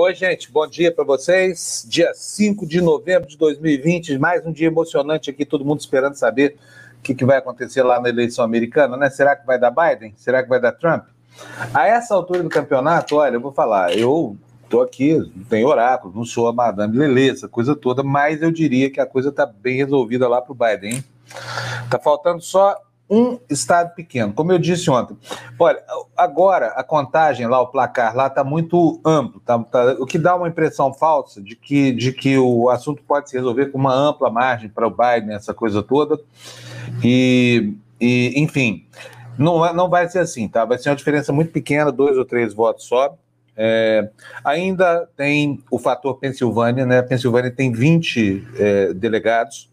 Oi, gente, bom dia para vocês. Dia 5 de novembro de 2020, mais um dia emocionante aqui, todo mundo esperando saber o que, que vai acontecer lá na eleição americana, né? Será que vai dar Biden? Será que vai dar Trump? A essa altura do campeonato, olha, eu vou falar, eu tô aqui, não tenho oráculo, não sou a Madame Lelê, essa coisa toda, mas eu diria que a coisa tá bem resolvida lá pro Biden, hein? Tá faltando só um estado pequeno, como eu disse ontem. Olha, agora a contagem lá, o placar lá está muito amplo, tá, tá, o que dá uma impressão falsa de que, de que o assunto pode se resolver com uma ampla margem para o Biden, essa coisa toda. E, e enfim, não, é, não vai ser assim, tá? Vai ser uma diferença muito pequena, dois ou três votos só. É, ainda tem o fator Pensilvânia, né? A Pensilvânia tem 20 é, delegados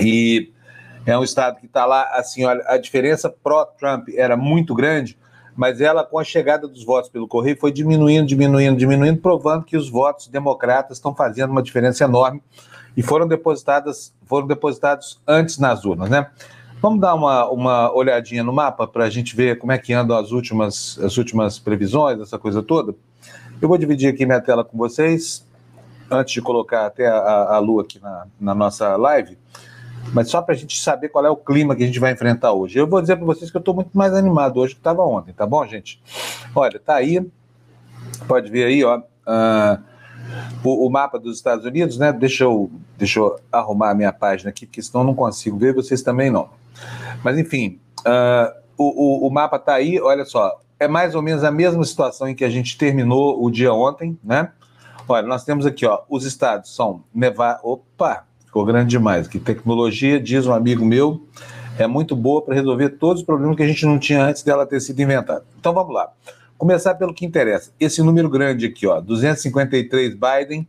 e é um estado que está lá, assim, olha, a diferença pró-Trump era muito grande, mas ela, com a chegada dos votos pelo correio, foi diminuindo, diminuindo, diminuindo, provando que os votos democratas estão fazendo uma diferença enorme e foram depositadas, foram depositados antes nas urnas, né? Vamos dar uma, uma olhadinha no mapa para a gente ver como é que andam as últimas, as últimas previsões, essa coisa toda. Eu vou dividir aqui minha tela com vocês, antes de colocar até a, a lua aqui na, na nossa live mas só para a gente saber qual é o clima que a gente vai enfrentar hoje. Eu vou dizer para vocês que eu estou muito mais animado hoje que estava ontem, tá bom, gente? Olha, tá aí, pode ver aí, ó, uh, o, o, mapa dos Estados Unidos, né? Deixa eu, deixa eu arrumar a minha página aqui, porque senão eu não consigo ver, vocês também não. Mas enfim, uh, o, o, o mapa tá aí, olha só, é mais ou menos a mesma situação em que a gente terminou o dia ontem, né? Olha, nós temos aqui, ó, os estados são Nevada, opa, ficou grande demais. Que tecnologia, diz um amigo meu, é muito boa para resolver todos os problemas que a gente não tinha antes dela ter sido inventada. Então vamos lá. Começar pelo que interessa. Esse número grande aqui, ó, 253 Biden,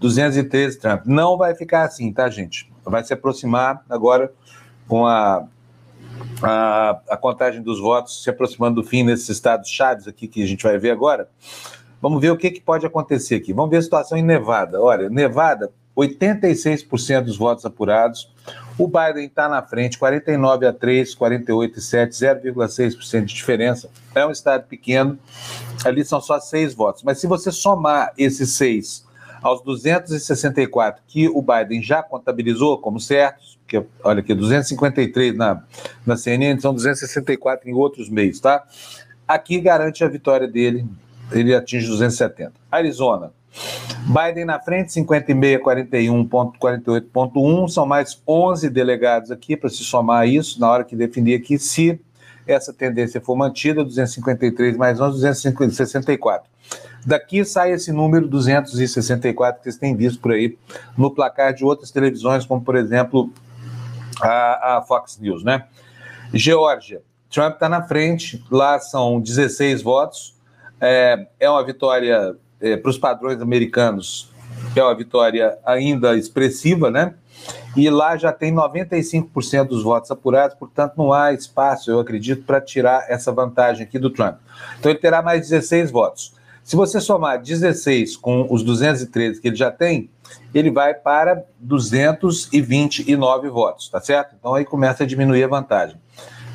213 Trump. Não vai ficar assim, tá, gente? Vai se aproximar agora com a, a, a contagem dos votos se aproximando do fim nesses estados chaves aqui que a gente vai ver agora. Vamos ver o que, que pode acontecer aqui. Vamos ver a situação em Nevada. Olha, Nevada 86% dos votos apurados. O Biden está na frente, 49 a 3, 48 e 7, 0,6% de diferença. É um estado pequeno, ali são só seis votos. Mas se você somar esses seis aos 264 que o Biden já contabilizou como certos, que olha aqui, 253 na, na CNN, são 264 em outros meios, tá? Aqui garante a vitória dele, ele atinge 270. Arizona, Biden na frente, 56, 41,48,1. São mais 11 delegados aqui para se somar isso na hora que definir aqui se essa tendência for mantida, 253 mais 11, 264. Daqui sai esse número 264 que vocês têm visto por aí no placar de outras televisões, como por exemplo a, a Fox News, né? Geórgia, Trump está na frente, lá são 16 votos, é, é uma vitória é, para os padrões americanos, é uma vitória ainda expressiva, né? E lá já tem 95% dos votos apurados, portanto não há espaço, eu acredito, para tirar essa vantagem aqui do Trump. Então ele terá mais 16 votos. Se você somar 16 com os 213 que ele já tem, ele vai para 229 votos, tá certo? Então aí começa a diminuir a vantagem.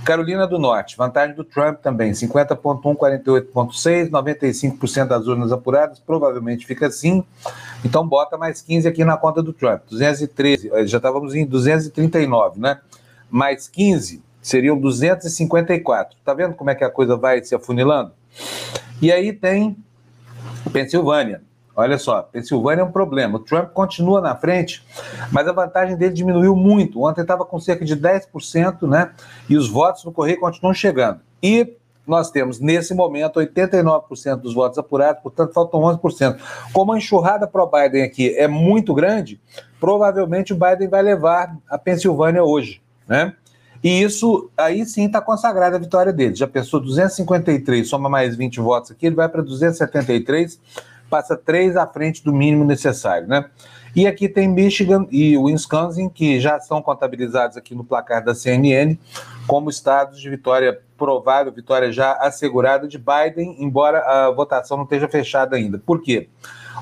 Carolina do Norte, vantagem do Trump também, 50,1, 48,6, 95% das urnas apuradas, provavelmente fica assim. Então bota mais 15 aqui na conta do Trump, 213, eh, já estávamos em 239, né? Mais 15 seriam 254. Tá vendo como é que a coisa vai se afunilando? E aí tem Pensilvânia, Olha só, Pensilvânia é um problema. O Trump continua na frente, mas a vantagem dele diminuiu muito. Ontem estava com cerca de 10%, né? E os votos no Correio continuam chegando. E nós temos, nesse momento, 89% dos votos apurados, portanto, faltam 11%. Como a enxurrada pro Biden aqui é muito grande, provavelmente o Biden vai levar a Pensilvânia hoje, né? E isso, aí sim está consagrada a vitória dele. Já pensou 253, soma mais 20 votos aqui, ele vai para 273 passa três à frente do mínimo necessário, né? E aqui tem Michigan e Wisconsin, que já são contabilizados aqui no placar da CNN como estados de vitória provável, vitória já assegurada de Biden, embora a votação não esteja fechada ainda. Por quê?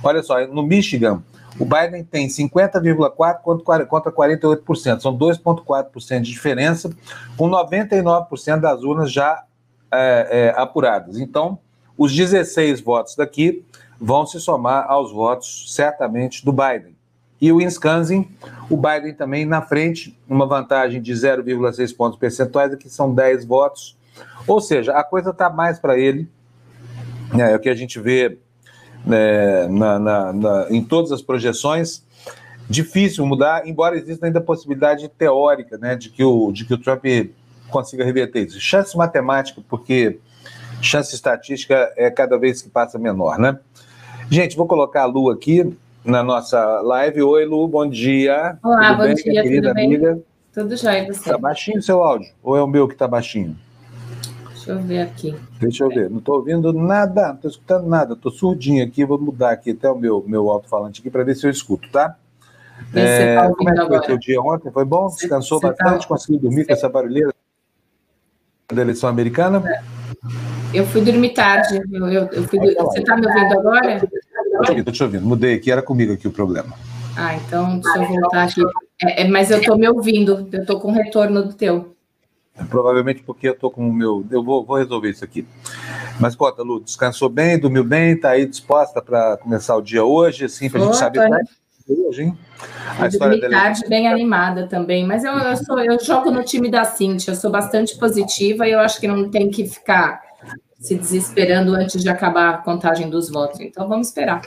Olha só, no Michigan, o Biden tem 50,4% contra 48%, são 2,4% de diferença, com 99% das urnas já é, é, apuradas. Então, os 16 votos daqui vão se somar aos votos, certamente, do Biden. E o Wisconsin, o Biden também na frente, uma vantagem de 0,6 pontos percentuais, aqui são 10 votos. Ou seja, a coisa está mais para ele. É, é, o que a gente vê é, na, na, na, em todas as projeções. Difícil mudar, embora exista ainda a possibilidade teórica né, de, que o, de que o Trump consiga reverter isso. Chance matemática, porque chance estatística é cada vez que passa menor, né? Gente, vou colocar a Lu aqui na nossa live. Oi, Lu, bom dia. Olá, tudo bom bem, dia, querida tudo amiga? Bem? Tudo jóia, você? Tá baixinho o seu áudio? Ou é o meu que tá baixinho? Deixa eu ver aqui. Deixa eu ver. Não estou ouvindo nada, não estou escutando nada. Estou surdinho aqui. Vou mudar aqui até o meu, meu alto-falante aqui para ver se eu escuto, tá? É, tá como é que foi o dia ontem? Foi bom? Descansou você tá bastante? Tá... Conseguiu dormir você... com essa barulheira da eleição americana? Eu fui dormir tarde. Eu, eu, eu fui... Você está me ouvindo agora? Estou te ouvindo. Mudei aqui, era comigo aqui o problema. Ah, então deixa eu voltar aqui. É, é, mas eu estou me ouvindo. Eu estou com retorno do teu. Provavelmente porque eu estou com o meu. Eu vou, vou resolver isso aqui. Mas conta, Lu, descansou bem, dormiu bem, está aí disposta para começar o dia hoje, assim, para a gente saber hoje, hein? A história dela. tarde bem animada também, mas eu, eu, sou, eu jogo no time da Cintia, eu sou bastante positiva e eu acho que não tem que ficar se desesperando antes de acabar a contagem dos votos. Então vamos esperar.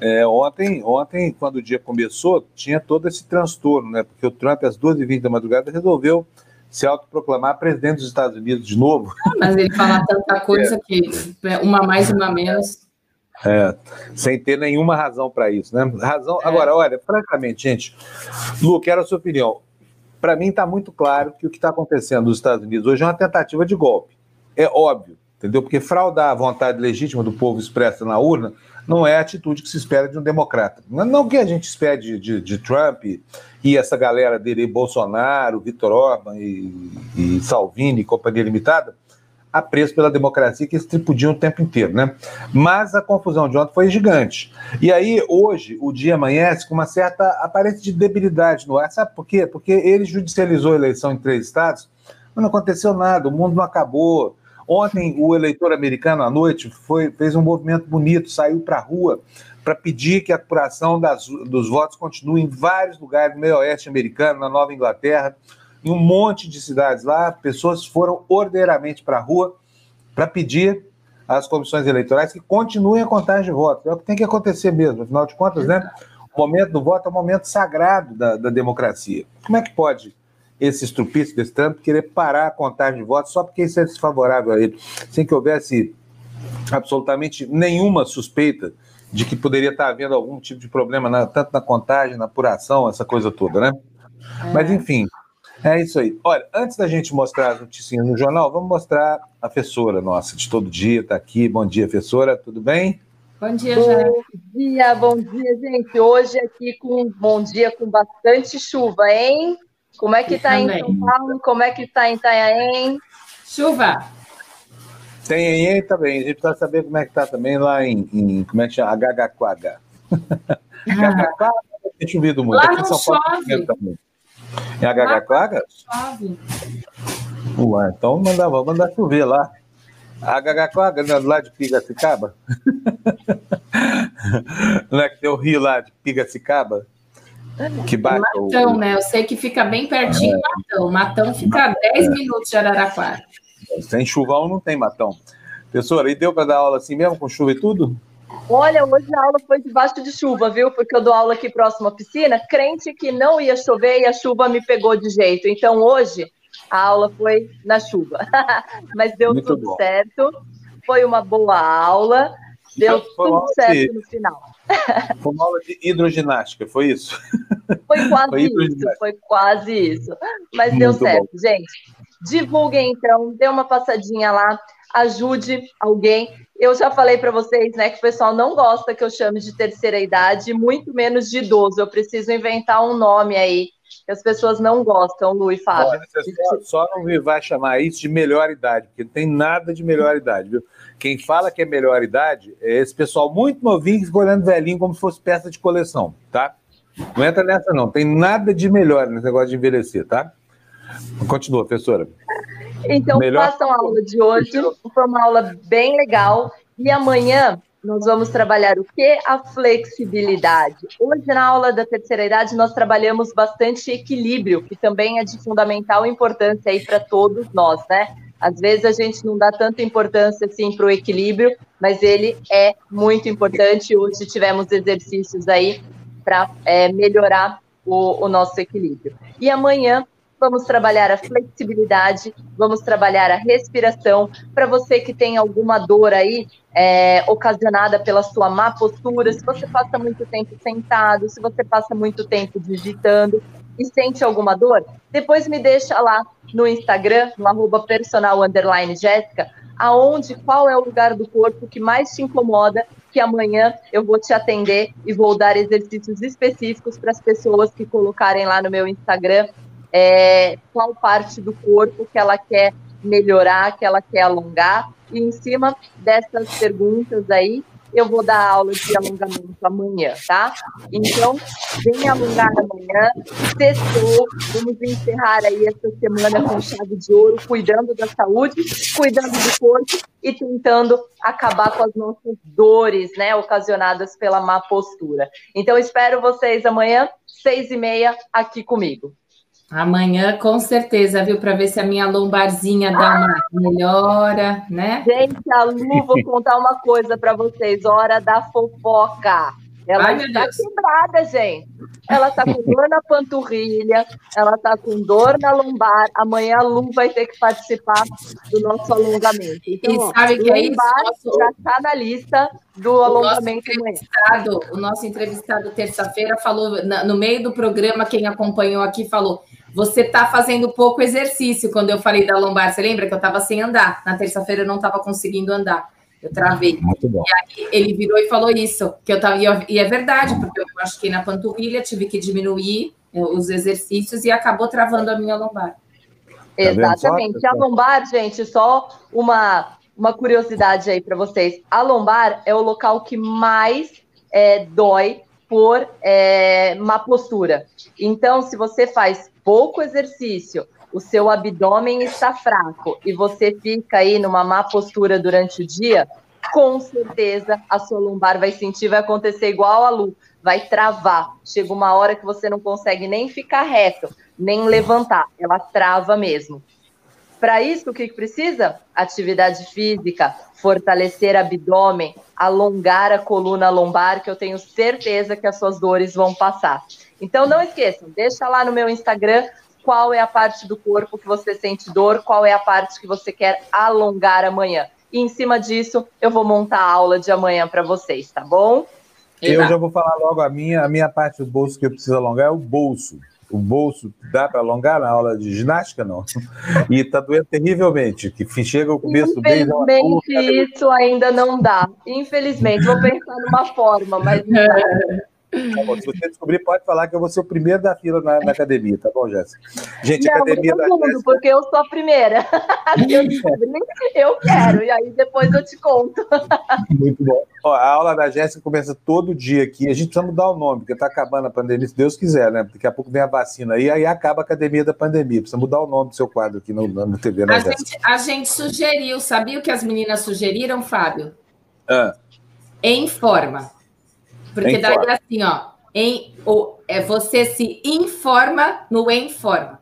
É, ontem, ontem, quando o dia começou, tinha todo esse transtorno, né? Porque o Trump, às 2h20 da madrugada, resolveu se autoproclamar presidente dos Estados Unidos de novo. Ah, mas ele fala tanta coisa é. que uma mais, uma menos. É, sem ter nenhuma razão para isso, né? Razão. É. Agora, olha, francamente, gente, Lu, quero a sua opinião. Para mim está muito claro que o que está acontecendo nos Estados Unidos hoje é uma tentativa de golpe. É óbvio, entendeu? Porque fraudar a vontade legítima do povo expressa na urna não é a atitude que se espera de um democrata. Não que a gente espere de, de, de Trump e essa galera dele, Bolsonaro, Vitor Orban e, e Salvini e Companhia Limitada, a preço pela democracia que eles tripudiam o tempo inteiro, né? Mas a confusão de ontem foi gigante. E aí, hoje, o dia amanhece com uma certa aparência de debilidade no ar. Sabe por quê? Porque ele judicializou a eleição em três estados, mas não aconteceu nada, o mundo não acabou. Ontem, o eleitor americano, à noite, foi, fez um movimento bonito, saiu para a rua para pedir que a apuração das, dos votos continue em vários lugares do meio oeste americano, na Nova Inglaterra, em um monte de cidades lá. Pessoas foram ordeiramente para a rua para pedir às comissões eleitorais que continuem a contagem de votos. É o que tem que acontecer mesmo, afinal de contas, né? O momento do voto é um momento sagrado da, da democracia. Como é que pode esse estrupício desse Trump querer parar a contagem de votos só porque isso é desfavorável a ele, sem que houvesse absolutamente nenhuma suspeita de que poderia estar havendo algum tipo de problema, na, tanto na contagem, na apuração, essa coisa toda, né? É. Mas, enfim, é isso aí. Olha, antes da gente mostrar as notícias no jornal, vamos mostrar a professora nossa de todo dia, está aqui. Bom dia, professora, tudo bem? Bom dia, Jana. Bom dia, bom dia, gente. Hoje aqui com um bom dia com bastante chuva, hein? Como é que está em São Paulo? Como é que está em Itanhaém? Chuva. Tem aí também. A gente precisa saber como é que está também lá em, em, como é que chama? Agagaquaga. Ah. Agagaquaga tem chovido muito. Lá Aqui não São Paulo chove. também. Em Agagaquaga? Chove. Ué, então manda, vamos mandar chover lá. Agagaquaga, né, lá de Pigacicaba? não é que tem o rio lá de Pigacicaba? Que bate Matão, o... né? Eu sei que fica bem pertinho é. Matão. Matão fica a 10 é. minutos de Araraquara. Sem chuvão não tem Matão. Professora, e deu para dar aula assim mesmo, com chuva e tudo? Olha, hoje a aula foi debaixo de chuva, viu? Porque eu dou aula aqui próximo à piscina, crente que não ia chover e a chuva me pegou de jeito. Então hoje a aula foi na chuva. Mas deu Muito tudo bom. certo. Foi uma boa aula. Deu tudo certo no final. Foi uma aula de hidroginástica, foi isso? Foi quase foi isso, foi quase isso. Mas Muito deu certo, bom. gente. Divulguem então, dê uma passadinha lá, ajude alguém. Eu já falei para vocês, né, que o pessoal não gosta que eu chame de terceira idade, muito menos de idoso. Eu preciso inventar um nome aí que as pessoas não gostam, Lu e Fábio. Olha, só, só não me vai chamar isso de melhor idade, porque não tem nada de melhor idade, viu? Quem fala que é melhor idade é esse pessoal muito novinho que fica olhando velhinho como se fosse peça de coleção, tá? Não entra nessa, não. Tem nada de melhor nesse negócio de envelhecer, tá? Continua, professora. Então, melhor... façam a aula de hoje. Foi uma aula bem legal. E amanhã nós vamos trabalhar o que? A flexibilidade. Hoje, na aula da terceira idade, nós trabalhamos bastante equilíbrio, que também é de fundamental importância aí para todos nós, né? Às vezes a gente não dá tanta importância assim para o equilíbrio, mas ele é muito importante. Hoje tivemos exercícios aí para é, melhorar o, o nosso equilíbrio. E amanhã vamos trabalhar a flexibilidade, vamos trabalhar a respiração. Para você que tem alguma dor aí é, ocasionada pela sua má postura, se você passa muito tempo sentado, se você passa muito tempo digitando e sente alguma dor, depois me deixa lá no Instagram, no arroba personal underline Jéssica, aonde, qual é o lugar do corpo que mais te incomoda, que amanhã eu vou te atender e vou dar exercícios específicos para as pessoas que colocarem lá no meu Instagram é, qual parte do corpo que ela quer melhorar, que ela quer alongar. E em cima dessas perguntas aí, eu vou dar aula de alongamento amanhã, tá? Então, vem alongar amanhã, sextou, vamos encerrar aí essa semana com chave de ouro, cuidando da saúde, cuidando do corpo e tentando acabar com as nossas dores, né, ocasionadas pela má postura. Então, espero vocês amanhã, seis e meia, aqui comigo. Amanhã, com certeza, viu? Para ver se a minha lombarzinha dá uma melhora, né? Gente, a Lu, vou contar uma coisa para vocês. Hora da fofoca. Ela Ai, está quebrada, gente. Ela está com dor na panturrilha, ela está com dor na lombar. Amanhã a Lu vai ter que participar do nosso alongamento. Então, e sabe que é isso? Nosso... já está na lista do o alongamento amanhã. O nosso entrevistado terça-feira falou, no meio do programa, quem acompanhou aqui falou você está fazendo pouco exercício quando eu falei da lombar. Você lembra que eu estava sem andar? Na terça-feira eu não estava conseguindo andar. Eu travei. Muito bom. E aí ele virou e falou isso, que eu tava, e é verdade, porque eu machuquei na panturrilha, tive que diminuir eh, os exercícios e acabou travando a minha lombar. Tá Exatamente. A lombar, gente, só uma, uma curiosidade aí para vocês. A lombar é o local que mais é, dói por é, má postura. Então, se você faz pouco exercício, o seu abdômen está fraco e você fica aí numa má postura durante o dia, com certeza a sua lombar vai sentir, vai acontecer igual a Lu, vai travar. Chega uma hora que você não consegue nem ficar reto, nem levantar, ela trava mesmo. Para isso, o que precisa? Atividade física, fortalecer abdômen, alongar a coluna lombar, que eu tenho certeza que as suas dores vão passar. Então não esqueçam, deixa lá no meu Instagram qual é a parte do corpo que você sente dor, qual é a parte que você quer alongar amanhã. E em cima disso, eu vou montar a aula de amanhã para vocês, tá bom? Eu já vou falar logo a minha, a minha parte do bolso que eu preciso alongar é o bolso. O bolso dá para alongar na aula de ginástica, não? E está doendo terrivelmente, que chega o começo do mês... Infelizmente, isso ainda não dá. Infelizmente, vou pensar numa forma, mas não dá. Tá bom, se você descobrir, pode falar que eu vou ser o primeiro da fila na, na academia, tá bom, Jéssica? Gente, Não, academia da mundo, Jéssica... porque eu sou a primeira. eu, eu quero, e aí depois eu te conto. Muito bom. Ó, a aula da Jéssica começa todo dia aqui. A gente precisa mudar o nome, porque tá acabando a pandemia, se Deus quiser, né? Daqui a pouco vem a vacina aí, aí acaba a academia da pandemia. Precisa mudar o nome do seu quadro aqui no, no TV, né, a gente, a gente sugeriu, sabia o que as meninas sugeriram, Fábio? Ah. Em forma. Porque daí é assim, ó, em, o, é, você se informa no em forma.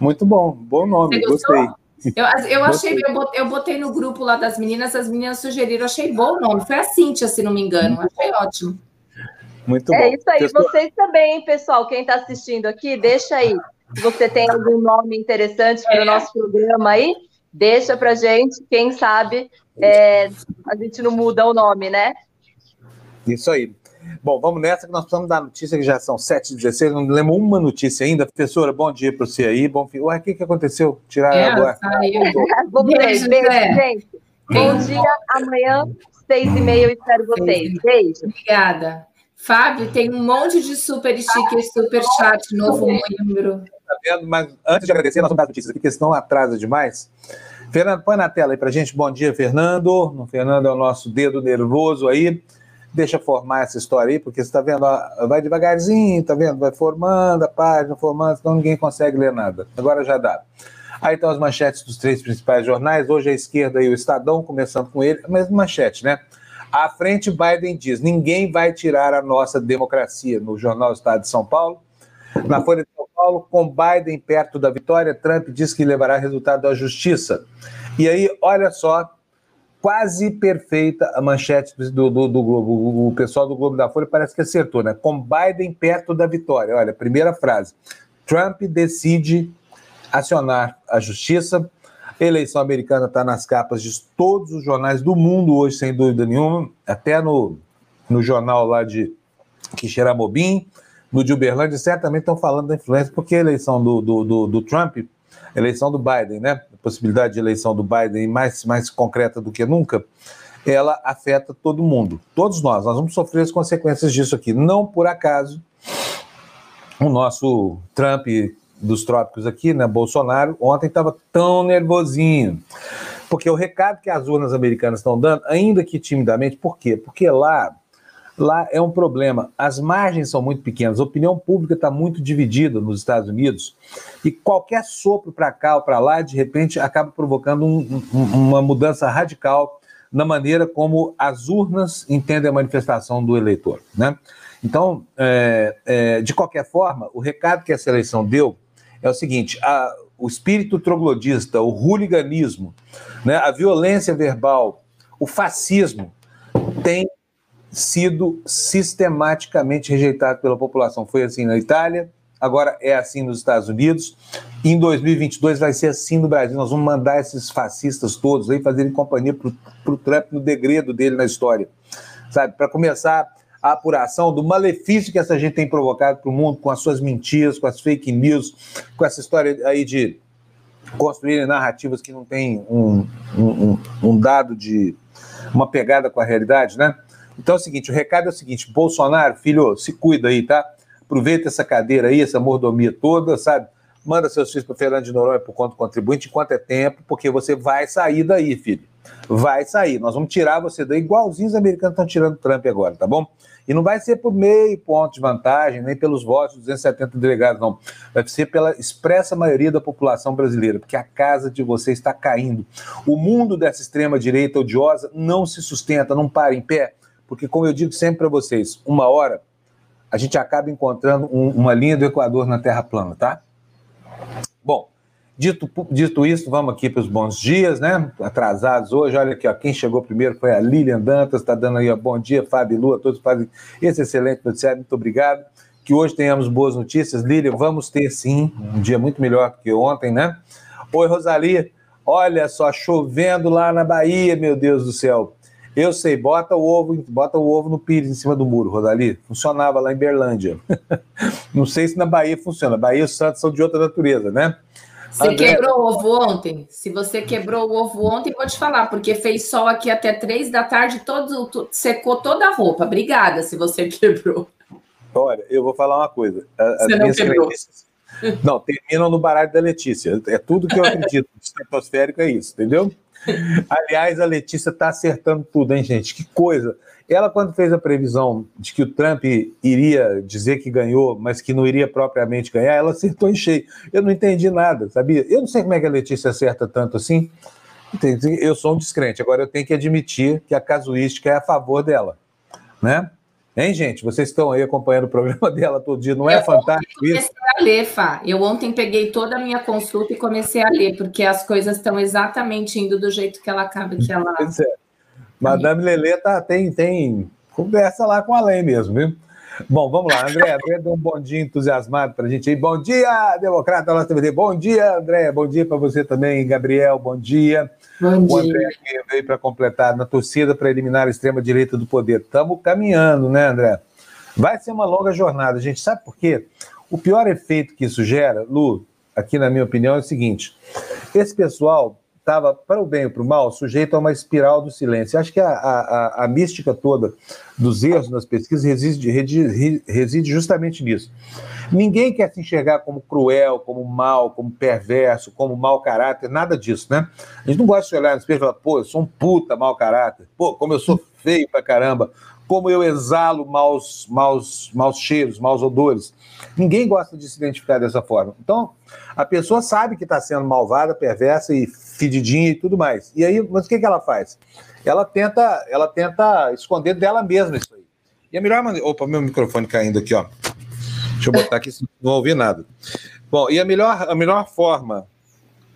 Muito bom, bom nome, gostei. Eu, eu achei, eu botei, eu botei, no grupo lá das meninas, as meninas sugeriram, achei bom o nome. Foi a Cíntia, se não me engano, achei ótimo. Muito é bom. É isso aí, pessoal... vocês também, pessoal, quem está assistindo aqui, deixa aí. Se você tem algum nome interessante para o é. nosso programa aí, deixa para gente. Quem sabe é, a gente não muda o nome, né? Isso aí. Bom, vamos nessa que nós precisamos dar notícia, que já são 7h16, não lembro uma notícia ainda. Professora, bom dia para você aí. Bom, ué, o que, que aconteceu? Tirar é, agora. Bom beijo, beijo, gente. Bom dia, amanhã, seis e meia, eu espero vocês. Beijo. Obrigada. Fábio, tem um monte de super sticker, super chat, novo membro. Tá vendo? Mas antes de agradecer, nós vamos dar notícias aqui, porque senão atrasa demais. Fernando, põe na tela aí para gente. Bom dia, Fernando. O Fernando é o nosso dedo nervoso aí deixa formar essa história aí, porque você está vendo, ó, vai devagarzinho, tá vendo? Vai formando a página, formando, senão ninguém consegue ler nada. Agora já dá. Aí estão as manchetes dos três principais jornais. Hoje a esquerda e o Estadão, começando com ele, mesma manchete, né? À frente, Biden diz: ninguém vai tirar a nossa democracia. No jornal Estado de São Paulo. Na Folha de São Paulo, com Biden perto da vitória, Trump diz que levará resultado da justiça. E aí, olha só, quase perfeita a manchete do, do, do, Globo. O pessoal do Globo da Folha parece que acertou, né? Com Biden perto da vitória. Olha, primeira frase. Trump decide acionar a justiça eleição americana está nas capas de todos os jornais do mundo hoje, sem dúvida nenhuma, até no, no jornal lá de Quixeramobim, no de Uberlândia, certamente estão falando da influência, porque a eleição do, do, do, do Trump, eleição do Biden, né? Possibilidade de eleição do Biden mais, mais concreta do que nunca, ela afeta todo mundo, todos nós. Nós vamos sofrer as consequências disso aqui. Não por acaso o nosso Trump dos trópicos aqui, né, Bolsonaro, ontem estava tão nervosinho. Porque o recado que as urnas americanas estão dando, ainda que timidamente, por quê? Porque lá, lá é um problema. As margens são muito pequenas, a opinião pública está muito dividida nos Estados Unidos, e qualquer sopro para cá ou para lá, de repente, acaba provocando um, um, uma mudança radical na maneira como as urnas entendem a manifestação do eleitor. Né? Então, é, é, de qualquer forma, o recado que essa eleição deu é o seguinte: a, o espírito troglodista, o hooliganismo, né, a violência verbal, o fascismo tem sido sistematicamente rejeitado pela população. Foi assim na Itália, agora é assim nos Estados Unidos. Em 2022 vai ser assim no Brasil. Nós vamos mandar esses fascistas todos aí fazerem companhia para o Trump no degredo dele na história, sabe? Para começar a apuração do malefício que essa gente tem provocado para o mundo com as suas mentiras, com as fake news, com essa história aí de construir narrativas que não têm um, um, um dado de uma pegada com a realidade, né? Então é o seguinte, o recado é o seguinte, Bolsonaro, filho, se cuida aí, tá? Aproveita essa cadeira aí, essa mordomia toda, sabe? Manda seus filhos para Fernando de Noronha por conta contribuinte enquanto é tempo, porque você vai sair daí, filho. Vai sair. Nós vamos tirar você daí, igualzinho os americanos estão tirando Trump agora, tá bom? E não vai ser por meio ponto de vantagem, nem pelos votos dos 270 delegados, não. Vai ser pela expressa maioria da população brasileira, porque a casa de vocês está caindo. O mundo dessa extrema-direita odiosa não se sustenta, não para em pé, porque, como eu digo sempre para vocês, uma hora a gente acaba encontrando um, uma linha do Equador na Terra plana, tá? Bom, Dito, dito isso, vamos aqui para os bons dias, né? Atrasados hoje. Olha aqui, ó, quem chegou primeiro foi a Lilian Dantas, está dando aí, ó, bom dia, Fábio Lua, todos fazem esse excelente noticiário, muito obrigado. Que hoje tenhamos boas notícias. Lilian, vamos ter sim, um dia muito melhor que ontem, né? Oi, Rosalia, olha só, chovendo lá na Bahia, meu Deus do céu. Eu sei, bota o ovo, bota o ovo no pires em cima do muro, Rodali. Funcionava lá em Berlândia. Não sei se na Bahia funciona. Bahia e o Santos são de outra natureza, né? Você André... quebrou o ovo ontem? Se você quebrou o ovo ontem, vou te falar, porque fez sol aqui até três da tarde, todo, secou toda a roupa. Obrigada se você quebrou. Olha, eu vou falar uma coisa. As você não quebrou. Não, terminam no baralho da Letícia. É tudo que eu acredito. estratosférico é isso, entendeu? Aliás, a Letícia está acertando tudo, hein, gente? Que coisa. Ela, quando fez a previsão de que o Trump iria dizer que ganhou, mas que não iria propriamente ganhar, ela acertou em cheio. Eu não entendi nada, sabia? Eu não sei como é que a Letícia acerta tanto assim. Eu sou um descrente. Agora eu tenho que admitir que a casuística é a favor dela, né? Hein, gente? Vocês estão aí acompanhando o programa dela todo dia, não é eu fantástico isso? A ler, Fá. Eu ontem peguei toda a minha consulta e comecei a ler, porque as coisas estão exatamente indo do jeito que ela acaba que ela. Pois é. Madame Lelê tá, tem, tem conversa lá com a lei mesmo, viu? Bom, vamos lá, André. André deu um bom dia entusiasmado para a gente aí. Bom dia, Democrata Nossa TVT. Bom dia, André. Bom dia para você também, Gabriel. Bom dia. Bom o André dia. veio para completar na torcida para eliminar a extrema-direita do poder. Estamos caminhando, né, André? Vai ser uma longa jornada, gente. Sabe por quê? O pior efeito que isso gera, Lu, aqui na minha opinião, é o seguinte: esse pessoal estava, para o bem ou para o mal, sujeito a uma espiral do silêncio. Acho que a, a, a mística toda dos erros nas pesquisas reside, reside justamente nisso. Ninguém quer se enxergar como cruel, como mal, como perverso, como mau caráter, nada disso, né? A gente não gosta de olhar no espelho e falar, pô, eu sou um puta mau caráter, pô, como eu sou feio pra caramba, como eu exalo maus, maus, maus cheiros, maus odores. Ninguém gosta de se identificar dessa forma. Então, a pessoa sabe que está sendo malvada, perversa e fedidinha e tudo mais. E aí, mas o que, que ela faz? Ela tenta, ela tenta esconder dela mesma isso aí. E a melhor maneira. Opa, meu microfone caindo aqui, ó. Deixa eu botar aqui, não ouvi nada. Bom, e a melhor, a melhor forma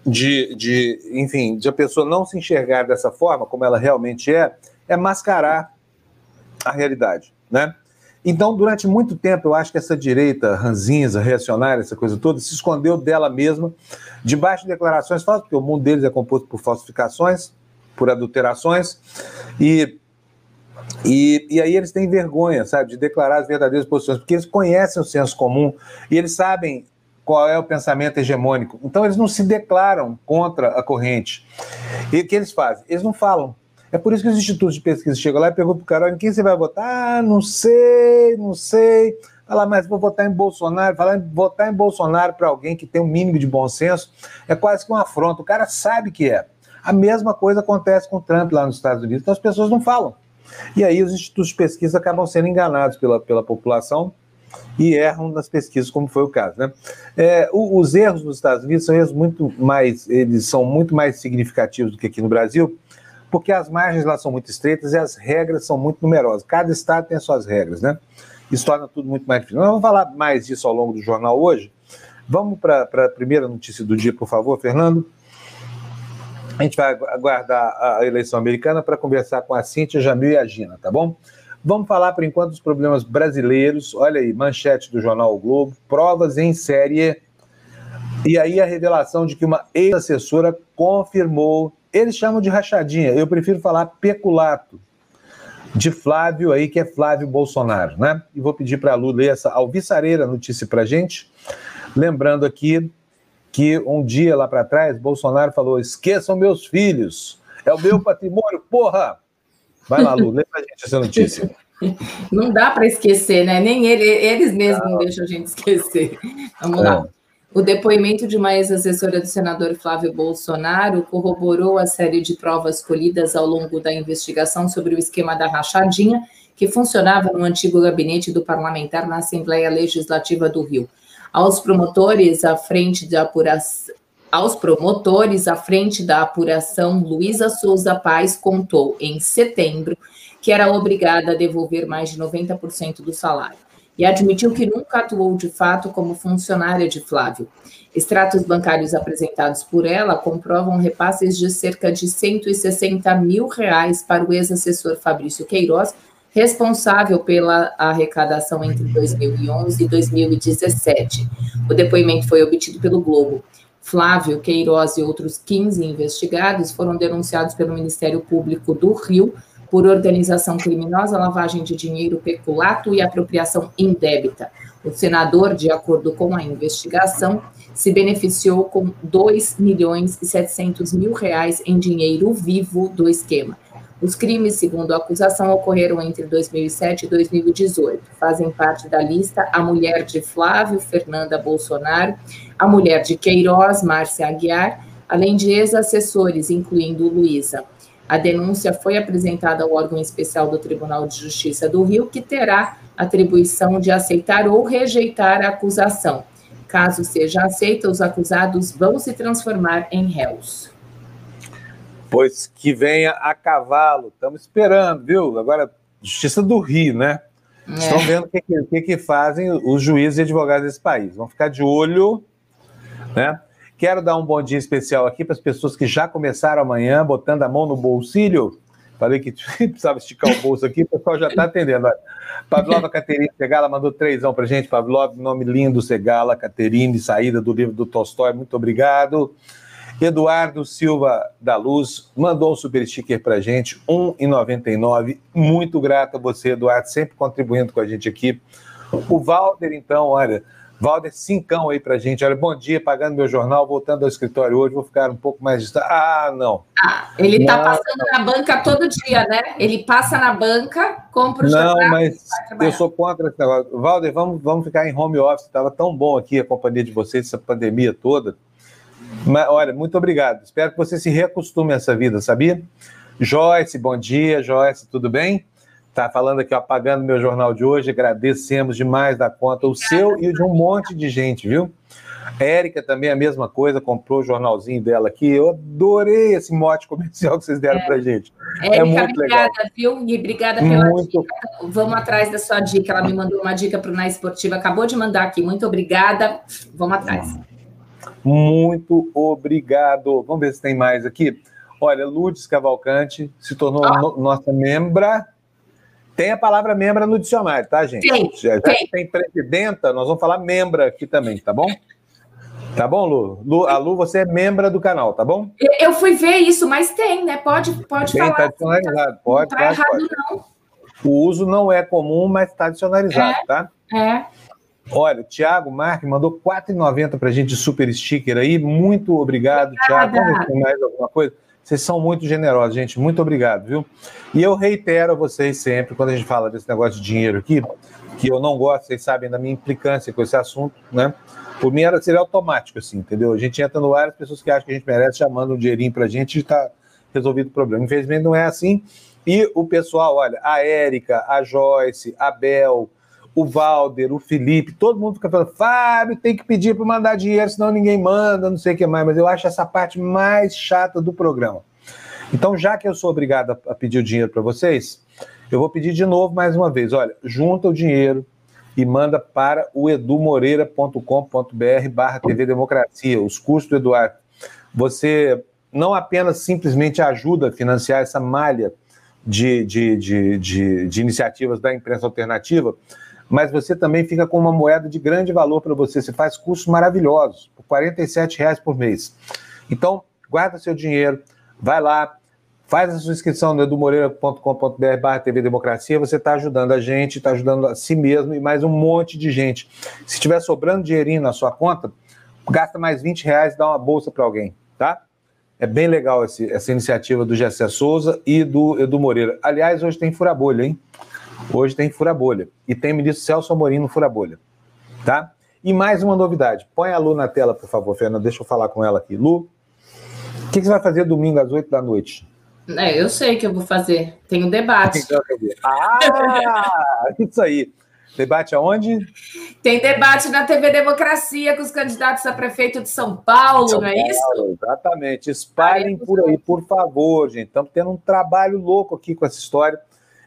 de, de, enfim, de a pessoa não se enxergar dessa forma, como ela realmente é, é mascarar a realidade, né? Então, durante muito tempo, eu acho que essa direita ranzinza, reacionária, essa coisa toda, se escondeu dela mesma, debaixo de declarações falsas, porque o mundo deles é composto por falsificações, por adulterações, e, e, e aí eles têm vergonha, sabe, de declarar as verdadeiras posições, porque eles conhecem o senso comum e eles sabem qual é o pensamento hegemônico. Então, eles não se declaram contra a corrente. E o que eles fazem? Eles não falam. É por isso que os institutos de pesquisa chegam lá e perguntam para o cara, em quem você vai votar? Ah, não sei, não sei. Fala, mas vou votar em Bolsonaro. Falar votar em Bolsonaro para alguém que tem um mínimo de bom senso é quase que uma afronta. O cara sabe que é. A mesma coisa acontece com o Trump lá nos Estados Unidos, então as pessoas não falam. E aí os institutos de pesquisa acabam sendo enganados pela, pela população e erram nas pesquisas, como foi o caso. Né? É, o, os erros nos Estados Unidos são erros muito mais, eles são muito mais significativos do que aqui no Brasil, porque as margens lá são muito estreitas e as regras são muito numerosas. Cada estado tem as suas regras, né? Isso torna tudo muito mais difícil. Nós vamos falar mais disso ao longo do jornal hoje. Vamos para a primeira notícia do dia, por favor, Fernando. A gente vai aguardar a eleição americana para conversar com a Cíntia, Jamil e a Gina, tá bom? Vamos falar, por enquanto, dos problemas brasileiros. Olha aí, manchete do jornal o Globo, provas em série. E aí a revelação de que uma ex-assessora confirmou eles chamam de rachadinha, eu prefiro falar peculato de Flávio aí, que é Flávio Bolsonaro, né? E vou pedir para a Lu ler essa alviçareira notícia para gente. Lembrando aqui que um dia lá para trás, Bolsonaro falou: esqueçam meus filhos, é o meu patrimônio, porra! Vai lá, Lu, lê para gente essa notícia. Não dá para esquecer, né? Nem ele, eles mesmos não. não deixam a gente esquecer. Vamos é. lá. O depoimento de uma ex-assessora do senador Flávio Bolsonaro corroborou a série de provas colhidas ao longo da investigação sobre o esquema da rachadinha, que funcionava no antigo gabinete do parlamentar na Assembleia Legislativa do Rio. Aos promotores à frente da apuração, aos promotores à frente da apuração, Luísa Souza Paz contou em setembro que era obrigada a devolver mais de 90% do salário e admitiu que nunca atuou de fato como funcionária de Flávio. Extratos bancários apresentados por ela comprovam repasses de cerca de 160 mil reais para o ex-assessor Fabrício Queiroz, responsável pela arrecadação entre 2011 e 2017. O depoimento foi obtido pelo Globo. Flávio Queiroz e outros 15 investigados foram denunciados pelo Ministério Público do Rio por organização criminosa, lavagem de dinheiro, peculato e apropriação indébita. O senador, de acordo com a investigação, se beneficiou com 2 milhões e 700 mil reais em dinheiro vivo do esquema. Os crimes, segundo a acusação, ocorreram entre 2007 e 2018. Fazem parte da lista a mulher de Flávio, Fernanda Bolsonaro, a mulher de Queiroz, Márcia Aguiar, além de ex-assessores, incluindo Luísa. A denúncia foi apresentada ao órgão especial do Tribunal de Justiça do Rio, que terá atribuição de aceitar ou rejeitar a acusação. Caso seja aceita, os acusados vão se transformar em réus. Pois que venha a cavalo. Estamos esperando, viu? Agora, Justiça do Rio, né? É. Estão vendo o que, que, que, fazem os juízes e advogados desse país. Vão ficar de olho, né? Quero dar um bom dia especial aqui para as pessoas que já começaram amanhã, botando a mão no bolsilho. Falei que precisava esticar o bolso aqui, o pessoal já está atendendo. Pavlova Caterine Segala mandou trêsão para gente. Pavlov, nome lindo, Segala, Caterine, saída do livro do Tolstói, muito obrigado. Eduardo Silva da Luz mandou um super sticker para gente, R$ 1,99. Muito grato a você, Eduardo, sempre contribuindo com a gente aqui. O Valder, então, olha, Valder, cincão aí pra gente. Olha, bom dia, pagando meu jornal, voltando ao escritório hoje, vou ficar um pouco mais distante. Ah, não. Ah, ele tá não, tá passando não. na banca todo dia, né? Ele passa na banca, compra o jornal. Não, mas eu sou contra esse negócio. Valder, vamos, vamos ficar em home office. Estava tão bom aqui a companhia de vocês, essa pandemia toda. Mas, olha, muito obrigado. Espero que você se reacostume a essa vida, sabia? Joyce, bom dia. Joyce, tudo bem? Tá falando aqui, ó, apagando meu jornal de hoje, agradecemos demais da conta, o seu e o de um monte de gente, viu? Érica também a mesma coisa, comprou o jornalzinho dela aqui. Eu adorei esse mote comercial que vocês deram é. pra gente. Érica, é muito obrigada, legal. viu? E obrigada pela muito... dica. Vamos atrás da sua dica. Ela me mandou uma dica para o Na Esportiva, acabou de mandar aqui. Muito obrigada. Vamos atrás. Muito obrigado. Vamos ver se tem mais aqui. Olha, Lourdes Cavalcante se tornou no, nossa membra tem a palavra membra no dicionário, tá, gente? Tem, já, já tem. tem presidenta, nós vamos falar membra aqui também, tá bom? Tá bom, Lu? Lu? A Lu, você é membra do canal, tá bom? Eu fui ver isso, mas tem, né? Pode, pode tem, falar. Tá adicionalizado, pode. Não tá errado, pode. não. O uso não é comum, mas está adicionalizado, é, tá? É. Olha, o Thiago Marques mandou R$ 4,90 para a gente de super sticker aí. Muito obrigado, Obrigada. Thiago. Vamos tem mais alguma coisa. Vocês são muito generosos, gente. Muito obrigado, viu? E eu reitero a vocês sempre, quando a gente fala desse negócio de dinheiro aqui, que eu não gosto, vocês sabem da minha implicância com esse assunto, né? Por mim era, seria automático, assim, entendeu? A gente entra no ar, as pessoas que acham que a gente merece já mandam um dinheirinho pra gente e está resolvido o problema. Infelizmente não é assim. E o pessoal, olha, a Érica, a Joyce, a Bel, o Valder, o Felipe, todo mundo fica falando, Fábio, tem que pedir para mandar dinheiro, senão ninguém manda, não sei o que mais, mas eu acho essa parte mais chata do programa. Então, já que eu sou obrigado a pedir o dinheiro para vocês, eu vou pedir de novo mais uma vez. Olha, junta o dinheiro e manda para o edumoreira.com.br barra TV Democracia, os custos do Eduardo. Você não apenas simplesmente ajuda a financiar essa malha de, de, de, de, de iniciativas da imprensa alternativa, mas você também fica com uma moeda de grande valor para você. Você faz cursos maravilhosos, por R$ reais por mês. Então, guarda seu dinheiro, vai lá, faz a sua inscrição no edumoreira.com.br barra TV Democracia, você está ajudando a gente, está ajudando a si mesmo e mais um monte de gente. Se estiver sobrando dinheirinho na sua conta, gasta mais 20 reais e dá uma bolsa para alguém, tá? É bem legal esse, essa iniciativa do Gessé Souza e do Edu Moreira. Aliás, hoje tem fura-bolha, hein? Hoje tem fura-bolha. E tem o ministro Celso Amorim no fura-bolha. Tá? E mais uma novidade. Põe a Lu na tela, por favor, Fernanda. Deixa eu falar com ela aqui. Lu, o que, você vai fazer domingo às 8 da noite? É, eu sei que eu vou fazer. Tem um debate. ah, isso aí. Debate aonde? Tem debate na TV Democracia com os candidatos a prefeito de São Paulo, São não é Paulo, isso? Exatamente. Espalhem por aí, por favor, gente. Estamos tendo um trabalho louco aqui com essa história.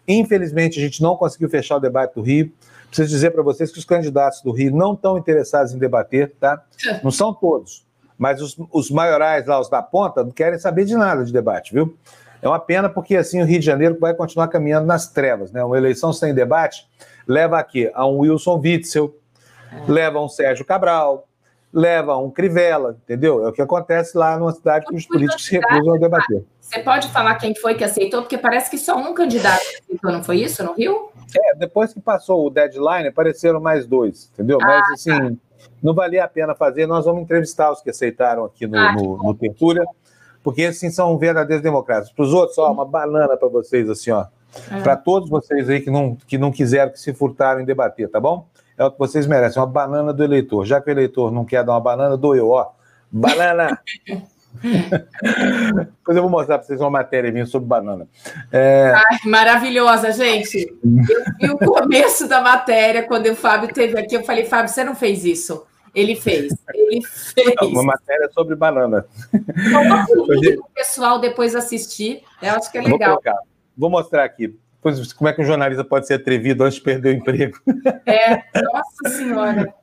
Infelizmente, a gente não conseguiu fechar o debate do Rio. Preciso dizer para vocês que os candidatos do Rio não estão interessados em debater, tá? Não são todos, mas os, os maiorais lá, os da ponta, não querem saber de nada de debate, viu? É uma pena porque assim o Rio de Janeiro vai continuar caminhando nas trevas, né? Uma eleição sem debate leva aqui a um Wilson Witzel, é. leva a um Sérgio Cabral, leva um Crivella, entendeu? É o que acontece lá numa cidade que os políticos se recusam a debater. Você pode falar quem foi que aceitou? Porque parece que só um candidato aceitou, não foi isso, no Rio? É, depois que passou o deadline, apareceram mais dois, entendeu? Ah, Mas, assim, tá. não valia a pena fazer. Nós vamos entrevistar os que aceitaram aqui no, ah, no, no Tertúlia, porque, assim, são verdadeiros democratas. Para os outros, ó, uma banana para vocês, assim, ó. É. Para todos vocês aí que não, que não quiseram, que se furtaram em debater, tá bom? É o que vocês merecem, uma banana do eleitor. Já que o eleitor não quer dar uma banana, dou eu, ó. Banana! Depois eu vou mostrar para vocês uma matéria minha sobre banana. É... Ai, maravilhosa, gente. Eu vi o começo da matéria, quando o Fábio teve aqui, eu falei, Fábio, você não fez isso. Ele fez, ele fez. Uma matéria sobre banana. Então, o pessoal depois assistir, eu acho que é legal. Vou, vou mostrar aqui. Como é que um jornalista pode ser atrevido antes de perder o emprego? É, nossa senhora.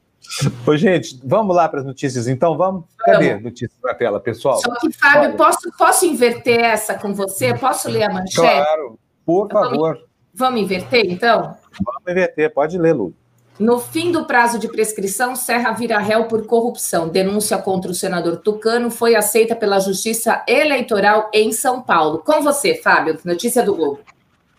Ô, gente, vamos lá para as notícias, então? Vamos? Cadê a notícia na tela, pessoal? Só que, Fábio, posso, posso inverter essa com você? Posso ler a manchete? Claro, por favor. Vamos, vamos inverter, então? Vamos inverter, pode ler, Lu. No fim do prazo de prescrição, Serra vira réu por corrupção. Denúncia contra o senador Tucano foi aceita pela Justiça Eleitoral em São Paulo. Com você, Fábio, notícia do Globo.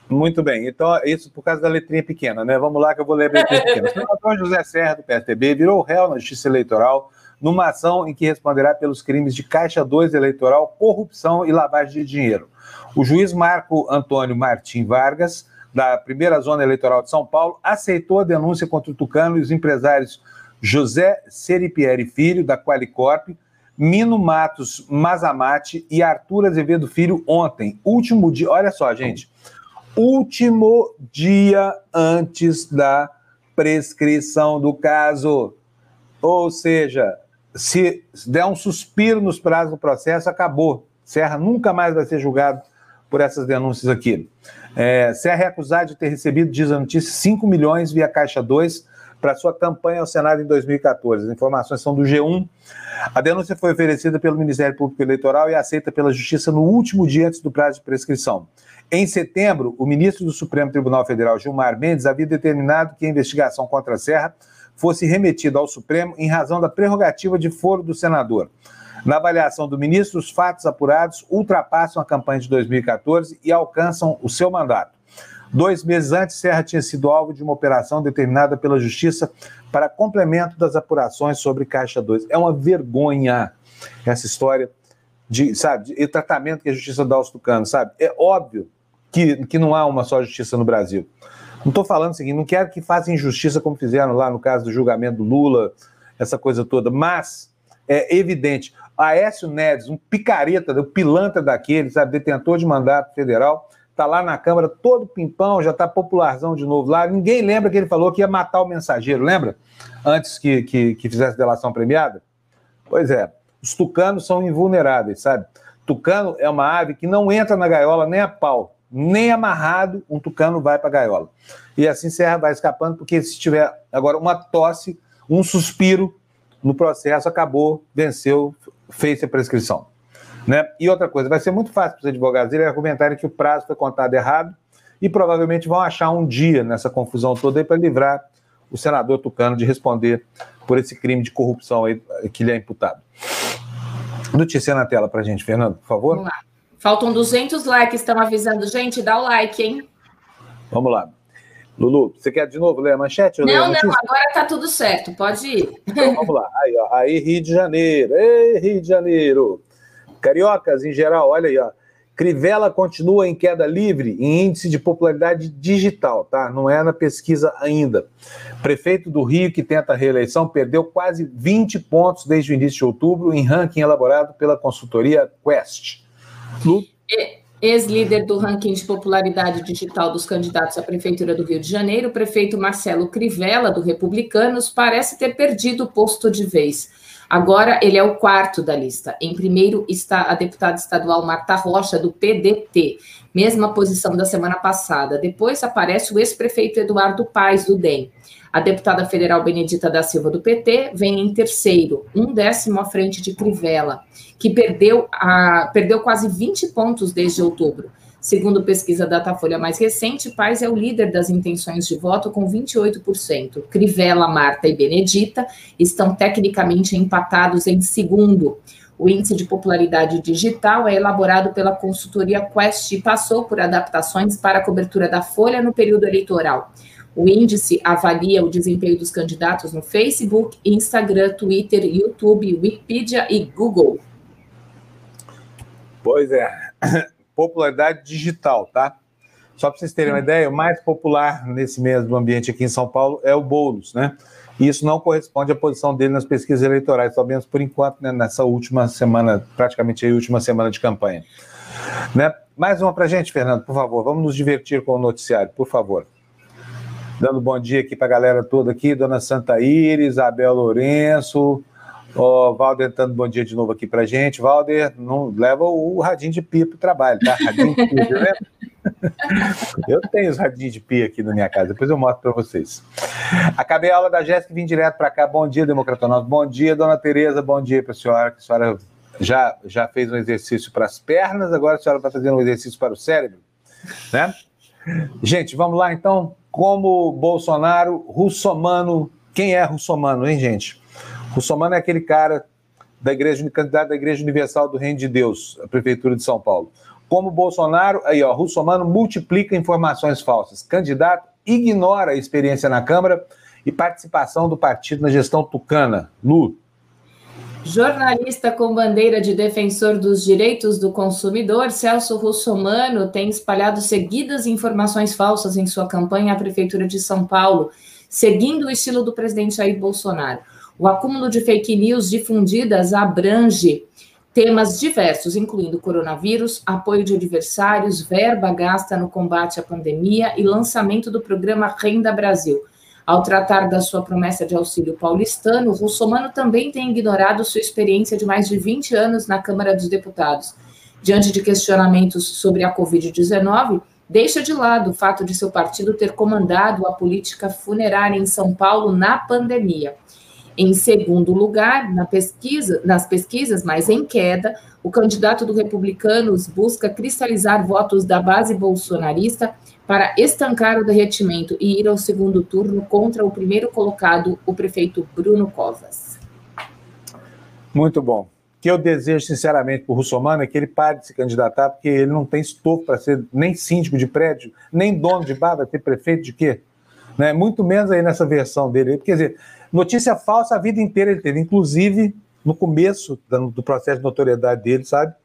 Muito bem, então isso por causa da letrinha pequena, né? Vamos lá que eu vou ler a letrinha pequena. O senador José Serra, do PSDB, virou réu na Justiça Eleitoral numa ação em que responderá pelos crimes de Caixa 2 eleitoral, corrupção e lavagem de dinheiro. O juiz Marco Antônio Martim Vargas, da primeira zona eleitoral de São Paulo, aceitou a denúncia contra o Tucano e os empresários José Seripieri Filho, da Qualicorp, Mino Matos Mazamate e Arthur Azevedo Filho ontem, último dia. Olha só, gente. Último dia antes da prescrição do caso. Ou seja, se der um suspiro nos prazos do processo, acabou. Serra nunca mais vai ser julgado por essas denúncias aqui. É, Serra é acusado de ter recebido, diz a notícia, 5 milhões via Caixa 2 para sua campanha ao Senado em 2014. As informações são do G1. A denúncia foi oferecida pelo Ministério Público Eleitoral e aceita pela Justiça no último dia antes do prazo de prescrição. Em setembro, o ministro do Supremo Tribunal Federal, Gilmar Mendes, havia determinado que a investigação contra a Serra fosse remetida ao Supremo em razão da prerrogativa de foro do senador. Na avaliação do ministro, os fatos apurados ultrapassam a campanha de 2014 e alcançam o seu mandato. Dois meses antes, Serra tinha sido alvo de uma operação determinada pela Justiça para complemento das apurações sobre Caixa 2. É uma vergonha essa história de, sabe, de, tratamento que a Justiça dá aos tucanos, sabe? É óbvio que, que não há uma só justiça no Brasil. Não estou falando o seguinte, não quero que façam injustiça como fizeram lá no caso do julgamento do Lula, essa coisa toda, mas é evidente. Aécio Neves, um picareta, um pilantra daquele, sabe, detentor de mandato federal, está lá na Câmara todo pimpão, já está popularzão de novo lá. Ninguém lembra que ele falou que ia matar o mensageiro, lembra? Antes que, que, que fizesse delação premiada? Pois é, os tucanos são invulneráveis, sabe? Tucano é uma ave que não entra na gaiola nem a pau, nem amarrado, um tucano vai para a gaiola. E assim Serra vai escapando, porque se tiver agora uma tosse, um suspiro no processo, acabou, venceu, fez a prescrição. Né? E outra coisa, vai ser muito fácil para os advogados eles argumentarem que o prazo foi contado errado e provavelmente vão achar um dia nessa confusão toda para livrar o senador Tucano de responder por esse crime de corrupção aí que lhe é imputado. Notícia na tela para a gente, Fernando, por favor. Vamos lá. Faltam 200 likes, estão avisando. Gente, dá o like, hein? Vamos lá. Lulu, você quer de novo ler a manchete? Não, não, agora tá tudo certo, pode ir. Então vamos lá. Aí, ó, aí Rio de Janeiro. Ei, Rio de Janeiro. Cariocas, em geral, olha aí, ó. Crivella continua em queda livre em índice de popularidade digital, tá? Não é na pesquisa ainda. Prefeito do Rio, que tenta a reeleição, perdeu quase 20 pontos desde o início de outubro em ranking elaborado pela consultoria Quest. Lu? Ex-líder do ranking de popularidade digital dos candidatos à Prefeitura do Rio de Janeiro, o prefeito Marcelo Crivella, do Republicanos, parece ter perdido o posto de vez. Agora ele é o quarto da lista. Em primeiro está a deputada estadual Marta Rocha, do PDT, mesma posição da semana passada. Depois aparece o ex-prefeito Eduardo Paes, do DEM. A deputada federal Benedita da Silva, do PT, vem em terceiro, um décimo à frente de Crivella, que perdeu, a, perdeu quase 20 pontos desde outubro. Segundo pesquisa Datafolha mais recente, Paz é o líder das intenções de voto com 28%. Crivella, Marta e Benedita estão tecnicamente empatados em segundo. O índice de popularidade digital é elaborado pela consultoria Quest e passou por adaptações para a cobertura da Folha no período eleitoral. O índice avalia o desempenho dos candidatos no Facebook, Instagram, Twitter, YouTube, Wikipedia e Google. Pois é popularidade digital, tá? Só para vocês terem uma ideia, o mais popular nesse mesmo ambiente aqui em São Paulo é o Boulos, né? E isso não corresponde à posição dele nas pesquisas eleitorais, pelo menos por enquanto, né, nessa última semana, praticamente a última semana de campanha. Né? Mais uma para gente, Fernando, por favor. Vamos nos divertir com o noticiário, por favor. Dando bom dia aqui para a galera toda aqui, Dona Santa Iris, Abel Lourenço, oh, Valder dando bom dia de novo aqui pra gente. Valder, não leva o radinho de pia pro trabalho, tá? Radinho de pia, né? Eu tenho os radinhos de pia aqui na minha casa, depois eu mostro para vocês. Acabei a aula da Jéssica e vim direto para cá. Bom dia, Democratonautas. Bom dia, dona Tereza. Bom dia para a senhora. A senhora já, já fez um exercício para as pernas, agora a senhora vai fazer um exercício para o cérebro, né? Gente, vamos lá então. Como Bolsonaro, russomano. Quem é russomano, hein, gente? Russomano é aquele cara da igreja, candidato da Igreja Universal do Reino de Deus, a Prefeitura de São Paulo. Como Bolsonaro, aí ó, Russomano multiplica informações falsas. Candidato ignora a experiência na Câmara e participação do partido na gestão tucana. Lu. Jornalista com bandeira de defensor dos direitos do consumidor, Celso Russomano tem espalhado seguidas informações falsas em sua campanha à Prefeitura de São Paulo, seguindo o estilo do presidente Jair Bolsonaro. O acúmulo de fake news difundidas abrange temas diversos, incluindo coronavírus, apoio de adversários, verba gasta no combate à pandemia e lançamento do programa Renda Brasil. Ao tratar da sua promessa de auxílio paulistano, Russomano também tem ignorado sua experiência de mais de 20 anos na Câmara dos Deputados. Diante de questionamentos sobre a Covid-19, deixa de lado o fato de seu partido ter comandado a política funerária em São Paulo na pandemia. Em segundo lugar, na pesquisa, nas pesquisas, mas em queda, o candidato do Republicanos busca cristalizar votos da base bolsonarista para estancar o derretimento e ir ao segundo turno contra o primeiro colocado, o prefeito Bruno Covas. Muito bom. O que eu desejo sinceramente para o Russomano é que ele pare de se candidatar, porque ele não tem estofo para ser nem síndico de prédio, nem dono de bar, vai ter prefeito de quê? Né? Muito menos aí nessa versão dele. Quer dizer, Notícia falsa a vida inteira ele teve, inclusive no começo do processo de notoriedade dele, sabe?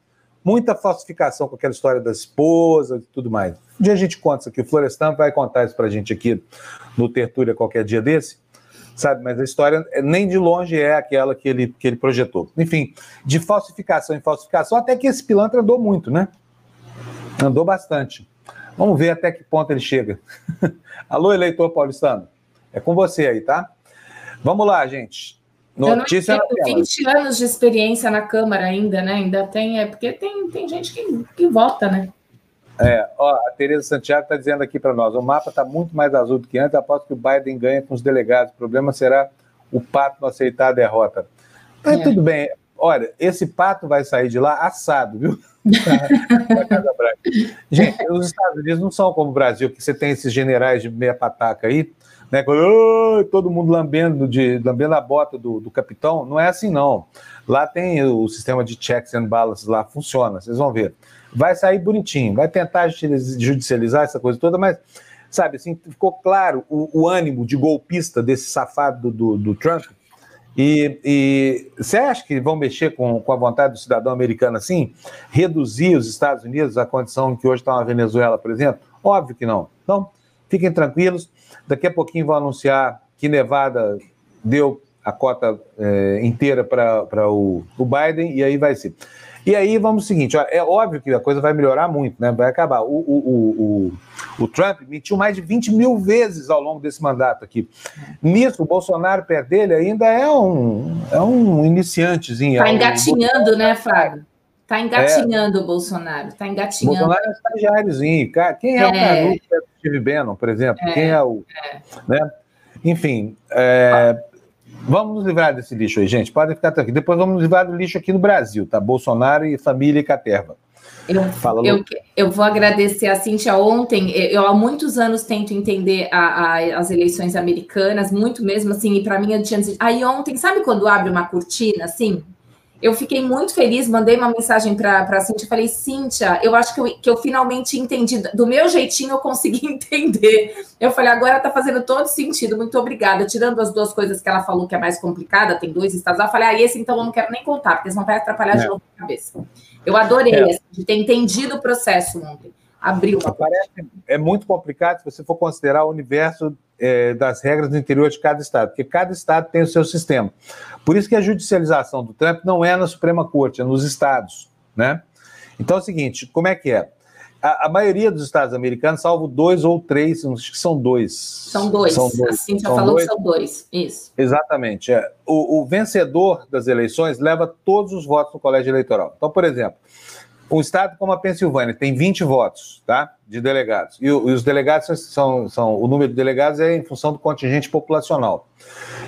Muita falsificação com aquela história da esposa e tudo mais. Um dia a gente conta isso aqui, o Florestan vai contar isso pra gente aqui no Tertúlia qualquer dia desse, sabe? Mas a história nem de longe é aquela que ele, que ele projetou. Enfim, de falsificação em falsificação, até que esse pilantra andou muito, né? Andou bastante. Vamos ver até que ponto ele chega. Alô, eleitor paulistano. É com você aí, tá? Vamos lá, gente. Notícia eu não tenho 20 anos de experiência na Câmara ainda, né? Ainda tem, é porque tem, tem gente que, que vota, né? É, ó, a Tereza Santiago está dizendo aqui para nós: o mapa está muito mais azul do que antes. Aposto que o Biden ganha com os delegados. O problema será o pato não aceitar a derrota. Mas é. tudo bem. Olha, esse pato vai sair de lá assado, viu? Gente, os Estados Unidos não são como o Brasil, que você tem esses generais de meia pataca aí né? todo mundo lambendo, de, lambendo a bota do, do capitão. Não é assim, não. Lá tem o sistema de checks and balances, lá funciona, vocês vão ver. Vai sair bonitinho, vai tentar judicializar essa coisa toda, mas, sabe, assim, ficou claro o, o ânimo de golpista desse safado do, do Trump. E, você acha que vão mexer com, com a vontade do cidadão americano assim? Reduzir os Estados Unidos à condição que hoje está a Venezuela, por exemplo? Óbvio que não. Então, fiquem tranquilos. Daqui a pouquinho vão anunciar que Nevada deu a cota é, inteira para o, o, Biden e aí vai ser. E aí vamos o seguinte: ó, é óbvio que a coisa vai melhorar muito, né? Vai acabar. O, o, o, o, Trump mentiu mais de 20 mil vezes ao longo desse mandato aqui. Nisso, o Bolsonaro perto dele ainda é um, é um iniciantezinho. Está é engatinhando, né, Fábio? Está engatinhando é. o Bolsonaro, está engatinhando. Bolsonaro é um estagiáriozinho. Quem é, é. o Canuto o Steve Bannon, por exemplo? É. Quem é o. É. Né? Enfim, é, vamos nos livrar desse lixo aí, gente. Podem ficar tranquilos. Depois vamos nos livrar do lixo aqui no Brasil, tá? Bolsonaro e família e Caterva. Eu, eu, eu, vou agradecer a Cintia ontem. Eu há muitos anos tento entender a, a, as eleições americanas, muito mesmo assim, e para mim eu tinha Aí ontem, sabe quando abre uma cortina assim? Eu fiquei muito feliz, mandei uma mensagem para a Cintia, falei, Cíntia, eu acho que eu, que eu finalmente entendi, do meu jeitinho eu consegui entender. Eu falei, agora está fazendo todo sentido, muito obrigada. Tirando as duas coisas que ela falou que é mais complicada, tem dois estados eu falei, ah, esse então eu não quero nem contar, porque senão vai atrapalhar é. de novo a cabeça. Eu adorei é. assim, de ter entendido o processo ontem. Abriu Parece, É muito complicado se você for considerar o universo é, das regras do interior de cada estado, porque cada estado tem o seu sistema. Por isso que a judicialização do Trump não é na Suprema Corte, é nos estados, né? Então é o seguinte, como é que é? A, a maioria dos estados americanos, salvo dois ou três, acho que são dois. São dois, são dois. assim já falou dois. que são dois, isso. Exatamente. É. O, o vencedor das eleições leva todos os votos no colégio eleitoral. Então, por exemplo, um estado como a Pensilvânia tem 20 votos, tá? De delegados. E, e, os delegados são, são. O número de delegados é em função do contingente populacional.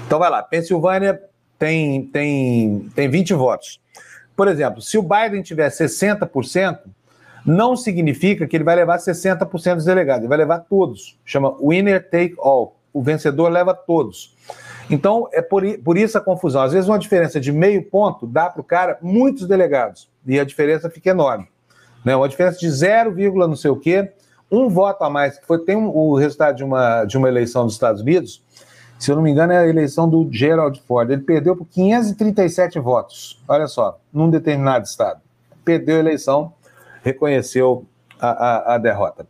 Então vai lá, Pensilvânia tem, tem, tem 20 votos. Por exemplo, se o Biden tiver 60%, não significa que ele vai levar 60% dos delegados, ele vai levar todos. Chama winner take all. O vencedor leva todos. Então, é por, por isso a confusão. Às vezes, uma diferença de meio ponto dá para o cara muitos delegados e a diferença fica enorme. Né? Uma diferença de 0, não sei o quê, um voto a mais, que foi, tem um, o resultado de uma, de uma eleição dos Estados Unidos, se eu não me engano, é a eleição do Gerald Ford. Ele perdeu por 537 votos, olha só, num determinado estado. Perdeu a eleição, reconheceu a, a, a derrota.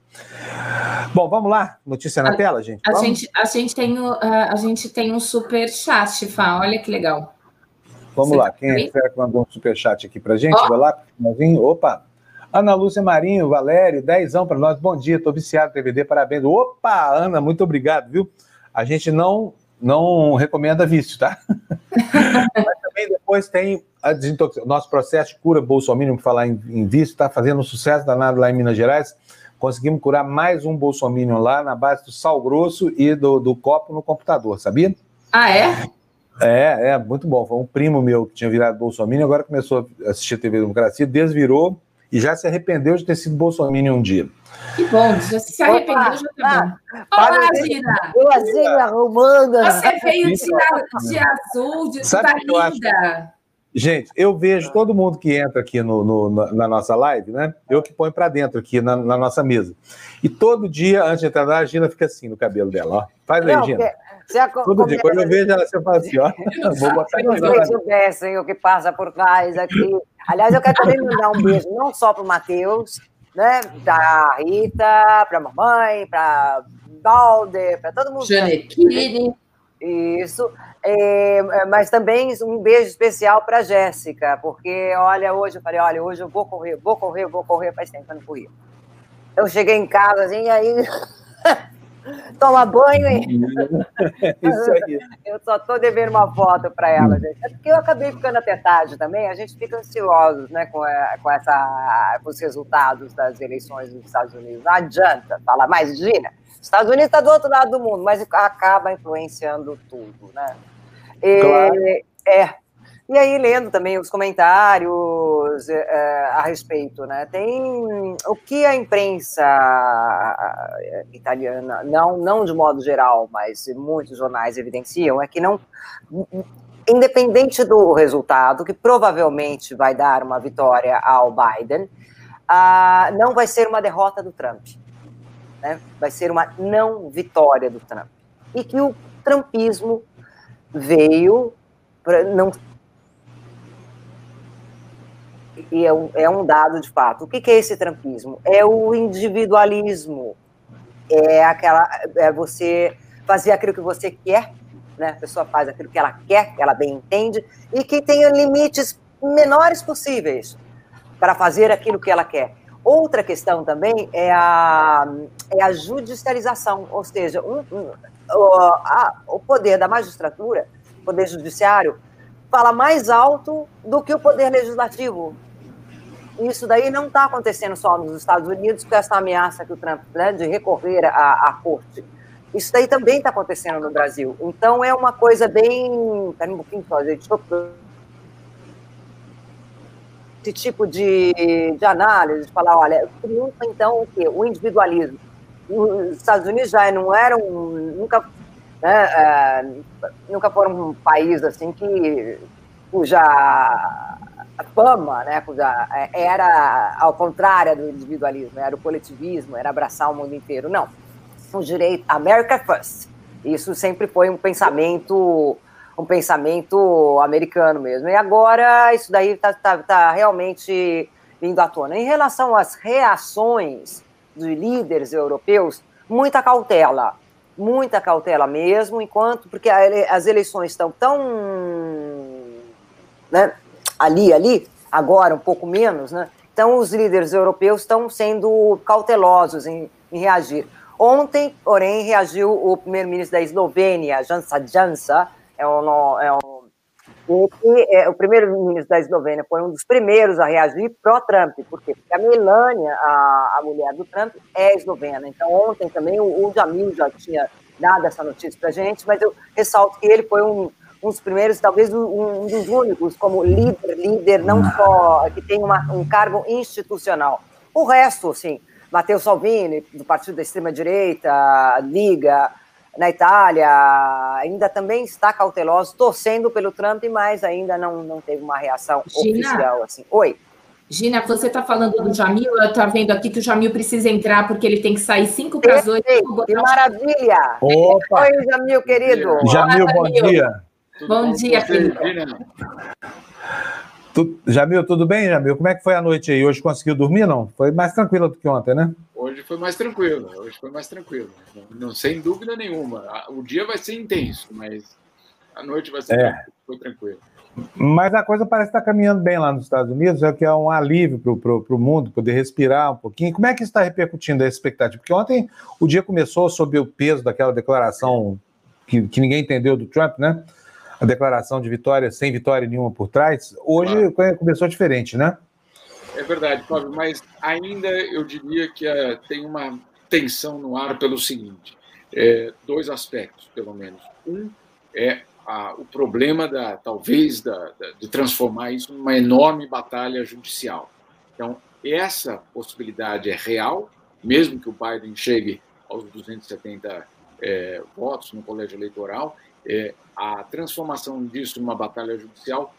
Bom, vamos lá. Notícia na a, tela, gente. A gente, a, gente tem o, a, gente tem um super chat, Fá. Olha que legal. Vamos Você lá, quem é que mandou um superchat aqui pra gente? Oh. Vai lá, Opa! Ana Lúcia Marinho, Valério, dezão para nós. Bom dia, estou viciado no TVD, parabéns. Opa, Ana, muito obrigado, viu? A gente não não recomenda vício, tá? Mas também depois tem a desintoxicação. Nosso processo de cura Bolsonaro, falar em, em vício, está fazendo um sucesso danado lá em Minas Gerais. Conseguimos curar mais um Bolsonaro lá na base do sal grosso e do, do copo no computador, sabia? Ah, é? É, é, muito bom. Foi um primo meu que tinha virado Bolsonaro, agora começou a assistir TV Democracia, desvirou e já se arrependeu de ter sido Bolsonaro um dia. Que bom, já se arrependeu, Opa, já tá bom. Olá, Gina! Boazinha arrumando. Você veio de, de azul, de Sabe tá linda. Gente, eu vejo todo mundo que entra aqui no, no, na nossa live, né? Eu que ponho para dentro aqui na, na, nossa mesa. E todo dia, antes de entrar na a Gina fica assim no cabelo dela, ó. Faz aí, Não, Gina. Você todo dia, quando eu vejo ela, você fala assim, ó. Vou botar aqui. Se vocês soubessem o que passa por trás aqui. Aliás, eu quero também mandar um beijo, não só para o Matheus, né? Para Rita, para a mamãe, para Balder, para todo mundo. Janequine. Isso. É, é, mas também um beijo especial para Jéssica, porque olha, hoje eu falei, olha, hoje eu vou correr, vou correr, vou correr, faz tempo que eu não corria. Eu cheguei em casa assim, e aí toma banho e Isso aí. eu só tô devendo uma foto para ela, gente. É porque eu acabei ficando até tarde também, a gente fica ansiosos, né, com, com, essa, com os resultados das eleições dos Estados Unidos. Não adianta falar mais, Gina. Estados Unidos está do outro lado do mundo, mas acaba influenciando tudo, né? Claro. É, E aí, lendo também os comentários é, a respeito, né? Tem o que a imprensa italiana, não, não de modo geral, mas muitos jornais evidenciam, é que não. Independente do resultado, que provavelmente vai dar uma vitória ao Biden, ah, não vai ser uma derrota do Trump. Né? Vai ser uma não vitória do Trump. E que o trumpismo veio para não e é um, é um dado de fato. O que, que é esse trampismo? É o individualismo. É aquela é você fazer aquilo que você quer, né? A pessoa faz aquilo que ela quer, que ela bem entende, e que tenha limites menores possíveis para fazer aquilo que ela quer. Outra questão também é a, é a judicialização, ou seja, um, um, o, a, o poder da magistratura, o poder judiciário, fala mais alto do que o poder legislativo. Isso daí não está acontecendo só nos Estados Unidos, com essa ameaça que o Trump né, de recorrer à, à corte. Isso daí também está acontecendo no Brasil. Então é uma coisa bem. Pera um pouquinho só, gente. Esse tipo de, de análise, de falar, olha, triunfa então o quê? O individualismo os Estados Unidos já não eram nunca né, é, nunca foram um país assim que cuja fama, né, é, era ao contrário do individualismo, era o coletivismo, era abraçar o mundo inteiro. Não, o direito America First. Isso sempre foi um pensamento um pensamento americano mesmo. E agora isso daí está tá, tá realmente vindo à tona. Em relação às reações de líderes europeus, muita cautela, muita cautela mesmo, enquanto, porque as eleições estão tão né, ali, ali, agora um pouco menos, né? Então os líderes europeus estão sendo cautelosos em, em reagir. Ontem, porém, reagiu o primeiro-ministro da Eslovênia, Jansa Jansa, é é é, o primeiro-ministro da Eslovênia foi um dos primeiros a reagir pró-Trump. Por quê? Porque a Melania, a, a mulher do Trump, é eslovena. Então, ontem também o, o Jamil já tinha dado essa notícia para gente, mas eu ressalto que ele foi um, um dos primeiros, talvez um, um, dos únicos, como líder, líder, não só que tem uma, um cargo institucional. O resto, assim, Matteo Salvini, do Partido da Extrema-Direita, Liga, na Itália, ainda também está cauteloso, torcendo pelo Trump, mas ainda não, não teve uma reação Gina, oficial. Assim. Oi. Gina, você está falando do Jamil, eu estou vendo aqui que o Jamil precisa entrar porque ele tem que sair 5 para as 8. Que maravilha! Opa! Oi, Jamil, querido. Jamil, bom dia. Bom dia, querido. Tu, Jamil, tudo bem, Jamil? Como é que foi a noite aí? Hoje conseguiu dormir, não? Foi mais tranquilo do que ontem, né? Hoje foi mais tranquilo, hoje foi mais tranquilo. Não, sem dúvida nenhuma. O dia vai ser intenso, mas a noite vai ser é. foi tranquilo. Mas a coisa parece estar caminhando bem lá nos Estados Unidos, é que é um alívio para o mundo poder respirar um pouquinho. Como é que está repercutindo a expectativa? Porque ontem o dia começou sob o peso daquela declaração que, que ninguém entendeu do Trump, né? A declaração de vitória sem vitória nenhuma por trás. Hoje claro. começou diferente, né? É verdade, Fábio, mas ainda eu diria que uh, tem uma tensão no ar pelo seguinte: é, dois aspectos, pelo menos. Um é a, o problema da talvez da, da, de transformar isso numa enorme batalha judicial. Então essa possibilidade é real, mesmo que o Biden chegue aos 270 é, votos no colégio eleitoral, é, a transformação disso numa batalha judicial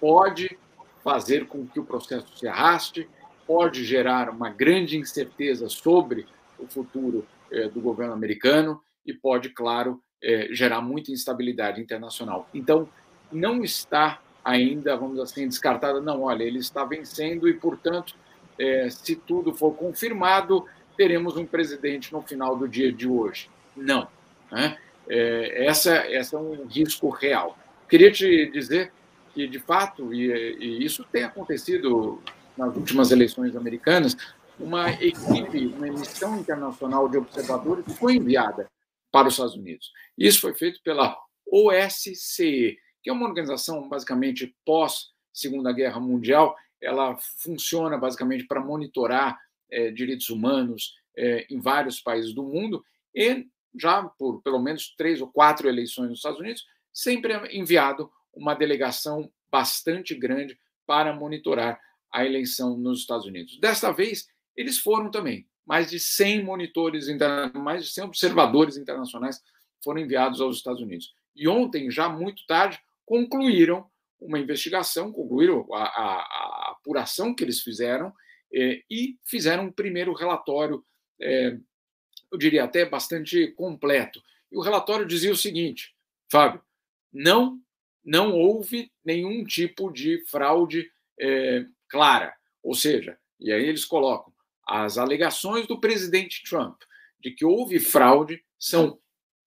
pode fazer com que o processo se arraste, pode gerar uma grande incerteza sobre o futuro é, do governo americano e pode, claro, é, gerar muita instabilidade internacional. Então, não está ainda, vamos assim, descartada, não, olha, ele está vencendo e, portanto, é, se tudo for confirmado, teremos um presidente no final do dia de hoje. Não. Né? É, essa, essa é um risco real. Queria te dizer que, de fato, e, e isso tem acontecido nas últimas eleições americanas, uma equipe, uma missão internacional de observadores foi enviada para os Estados Unidos. Isso foi feito pela OSCE, que é uma organização basicamente pós Segunda Guerra Mundial. Ela funciona basicamente para monitorar é, direitos humanos é, em vários países do mundo e já por pelo menos três ou quatro eleições nos Estados Unidos sempre enviado uma delegação bastante grande para monitorar a eleição nos Estados Unidos. Desta vez eles foram também mais de 100 monitores, mais de 100 observadores internacionais foram enviados aos Estados Unidos. E ontem, já muito tarde, concluíram uma investigação, concluíram a, a, a apuração que eles fizeram eh, e fizeram um primeiro relatório, eh, eu diria até bastante completo. E o relatório dizia o seguinte, Fábio, não, não houve nenhum tipo de fraude eh, clara. Ou seja, e aí eles colocam, as alegações do presidente Trump de que houve fraude são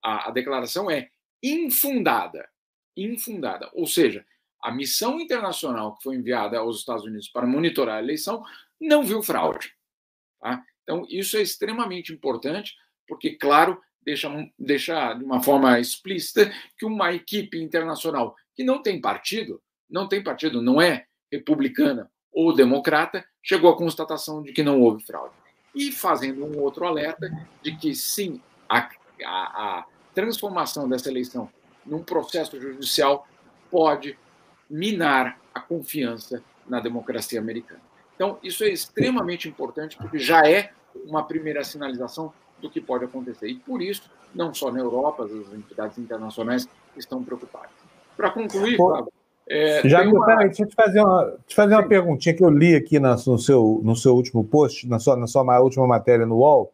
a, a declaração é infundada, infundada. Ou seja, a missão internacional que foi enviada aos Estados Unidos para monitorar a eleição não viu fraude. Tá? Então, isso é extremamente importante, porque, claro, deixa, deixa de uma forma explícita que uma equipe internacional que não tem partido, não tem partido, não é republicana ou democrata, chegou à constatação de que não houve fraude. E fazendo um outro alerta de que, sim, a, a, a transformação dessa eleição num processo judicial pode minar a confiança na democracia americana. Então, isso é extremamente importante, porque já é uma primeira sinalização do que pode acontecer. E por isso, não só na Europa, as entidades internacionais estão preocupadas. Para concluir, Fábio, é, Já uma... peraí, deixa eu te fazer uma, te fazer uma perguntinha que eu li aqui na, no, seu, no seu último post, na sua, na sua última matéria no UOL,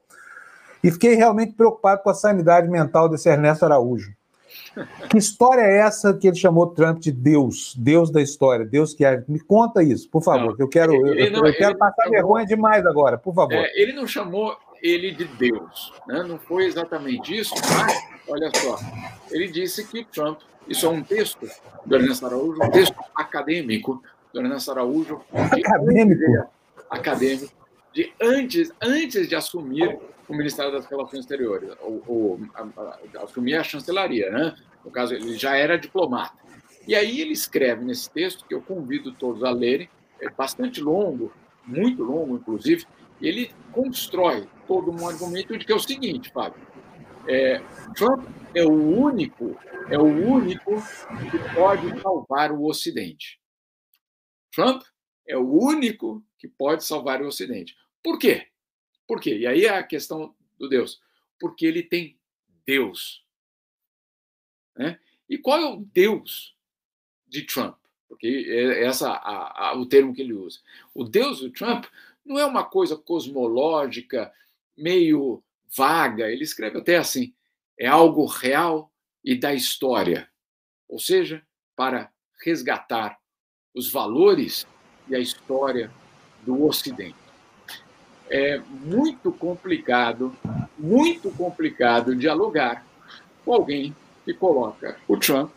e fiquei realmente preocupado com a sanidade mental desse Ernesto Araújo. Que história é essa que ele chamou Trump de Deus, Deus da história, Deus que é? Me conta isso, por favor, não, eu quero, eu, não, eu quero passar chamou, vergonha demais agora, por favor. É, ele não chamou ele de Deus, né? não foi exatamente isso, mas, olha só, ele disse que Trump isso é um texto do Ernesto Araújo, um texto acadêmico do Ernesto Araújo. Acadêmico? De, acadêmico. De antes, antes de assumir o Ministério das Relações Exteriores, ou, ou a, a, assumir a chancelaria, né? No caso, ele já era diplomata. E aí ele escreve nesse texto, que eu convido todos a lerem, é bastante longo, muito longo, inclusive, ele constrói todo um argumento de que é o seguinte, Fábio, é, Trump é o único, é o único que pode salvar o Ocidente. Trump é o único que pode salvar o Ocidente. Por quê? Por quê? E aí é a questão do Deus. Porque ele tem Deus. Né? E qual é o Deus de Trump? Porque é essa a, a, o termo que ele usa. O Deus do Trump não é uma coisa cosmológica, meio vaga, ele escreve até assim: é algo real e da história, ou seja, para resgatar os valores e a história do Ocidente. É muito complicado, muito complicado dialogar com alguém que coloca o Trump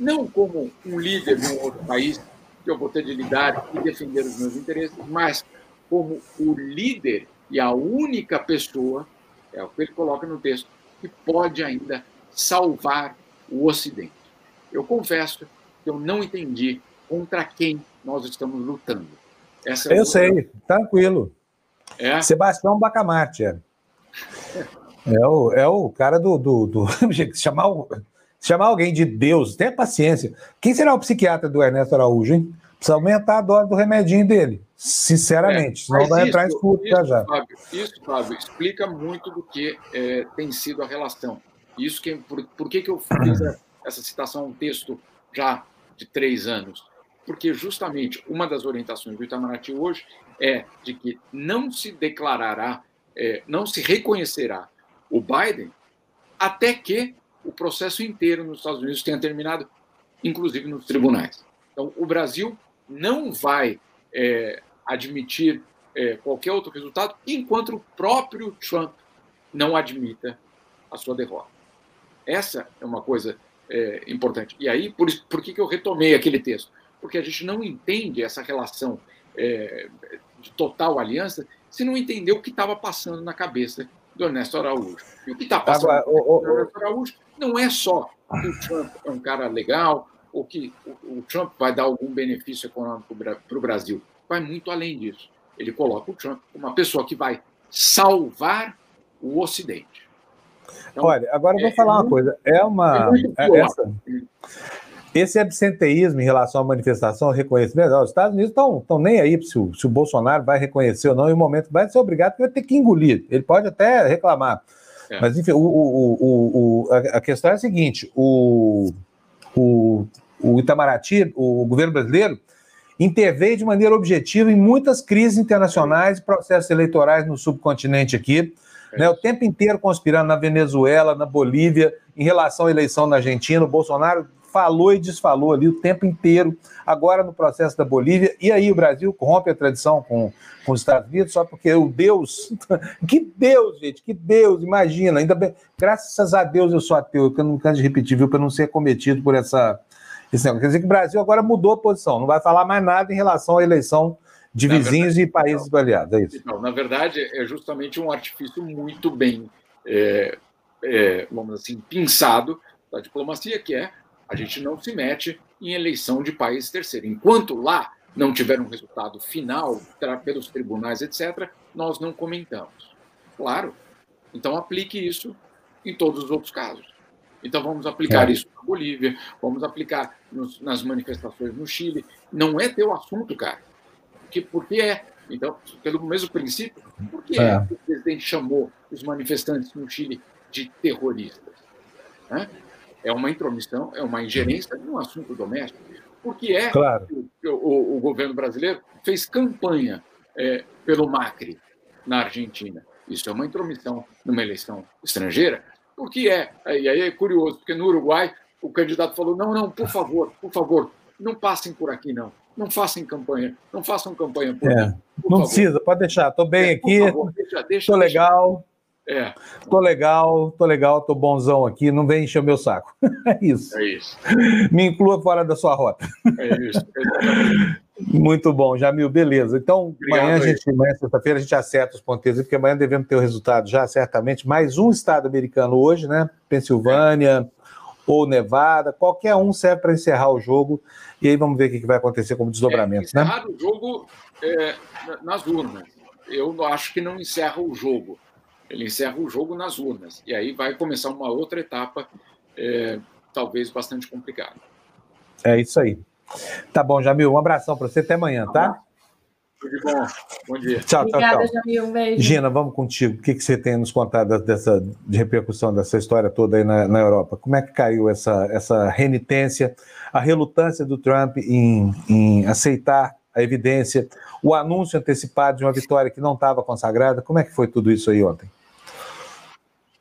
não como um líder de um outro país que eu vou ter de lidar e defender os meus interesses, mas como o líder e a única pessoa, é o que ele coloca no texto, que pode ainda salvar o Ocidente. Eu confesso que eu não entendi contra quem nós estamos lutando. Essa é eu sei, tranquilo. É? Sebastião Bacamarte. É. é, o, é o cara do. do, do chamar, chamar alguém de Deus, tenha paciência. Quem será o psiquiatra do Ernesto Araújo, hein? Precisa aumentar a dose do remedinho dele, sinceramente, é, senão vai entrar em escuro já já. Fábio, isso, Fábio, explica muito do que é, tem sido a relação. Isso que, por, por que, que eu fiz essa citação, um texto já de três anos? Porque justamente uma das orientações do Itamaraty hoje é de que não se declarará, é, não se reconhecerá o Biden até que o processo inteiro nos Estados Unidos tenha terminado, inclusive nos tribunais. Então, o Brasil não vai é, admitir é, qualquer outro resultado enquanto o próprio Trump não admita a sua derrota. Essa é uma coisa é, importante. E aí, por, por que, que eu retomei aquele texto? Porque a gente não entende essa relação é, de total aliança se não entendeu o que estava passando na cabeça do Ernesto Araújo. E o que está passando Agora, na cabeça do Ernesto Araújo não é só que o Trump é um cara legal, ou que o Trump vai dar algum benefício econômico para o Brasil. Vai muito além disso. Ele coloca o Trump como uma pessoa que vai salvar o Ocidente. Então, Olha, agora eu vou é, falar uma coisa. É uma. É, é essa, esse absenteísmo em relação à manifestação, reconhecimento, os Estados Unidos estão nem aí se o, se o Bolsonaro vai reconhecer ou não, em um momento vai ser obrigado, porque vai ter que engolir. Ele pode até reclamar. É. Mas, enfim, o, o, o, a questão é a seguinte: o, o, o Itamaraty, o governo brasileiro, interveio de maneira objetiva em muitas crises internacionais e processos eleitorais no subcontinente aqui, é. né, o tempo inteiro conspirando na Venezuela, na Bolívia, em relação à eleição na Argentina. O Bolsonaro falou e desfalou ali o tempo inteiro, agora no processo da Bolívia, e aí o Brasil rompe a tradição com, com os Estados Unidos, só porque o Deus, que Deus, gente, que Deus, imagina, ainda bem, graças a Deus eu sou ateu, que eu não canso de repetir, viu, para não ser cometido por essa, esse negócio. Quer dizer que o Brasil agora mudou a posição, não vai falar mais nada em relação à eleição de na vizinhos verdade, e países não, aliados, é isso? Então, na verdade, é justamente um artifício muito bem, é, é, vamos assim, pensado da diplomacia, que é a gente não se mete em eleição de país terceiro. Enquanto lá não tiver um resultado final pelos tribunais, etc., nós não comentamos. Claro. Então aplique isso em todos os outros casos. Então vamos aplicar é. isso na Bolívia, vamos aplicar nos, nas manifestações no Chile. Não é teu assunto, cara. Porque, porque é. Então, pelo mesmo princípio, por que, é. o presidente chamou os manifestantes no Chile de terroristas? Né? É uma intromissão, é uma ingerência em um assunto doméstico. Porque é claro. que o, o, o, governo brasileiro fez campanha é, pelo Macri na Argentina. Isso é uma intromissão numa eleição estrangeira. Porque é, e aí é curioso, porque no Uruguai o candidato falou: não, não, por favor, por favor, não passem por aqui, não. Não façam campanha, não façam campanha por, é, por Não favor. precisa, pode deixar, estou bem é, aqui, estou legal. É. Tô legal, tô legal, tô bonzão aqui, não vem encher o meu saco. É isso. É isso. Me inclua fora da sua rota. É isso. Muito bom, Jamil, beleza. Então, Obrigado amanhã, a gente, amanhã, sexta-feira, a gente acerta os ponteiros, porque amanhã devemos ter o resultado já, certamente. Mais um estado americano hoje, né? Pensilvânia ou Nevada, qualquer um serve para encerrar o jogo. E aí vamos ver o que vai acontecer como desdobramentos, é, né? o jogo é, nas urnas. Eu acho que não encerra o jogo ele encerra o jogo nas urnas. E aí vai começar uma outra etapa, é, talvez bastante complicada. É isso aí. Tá bom, Jamil. Um abração para você. Até amanhã, tá? Tudo de bom. Bom dia. Tchau, Obrigada, tchau, tchau. Jamil. Um beijo. Gina, vamos contigo. O que, que você tem a nos contar dessa de repercussão dessa história toda aí na, na Europa? Como é que caiu essa, essa renitência, a relutância do Trump em, em aceitar a evidência, o anúncio antecipado de uma vitória que não estava consagrada? Como é que foi tudo isso aí ontem?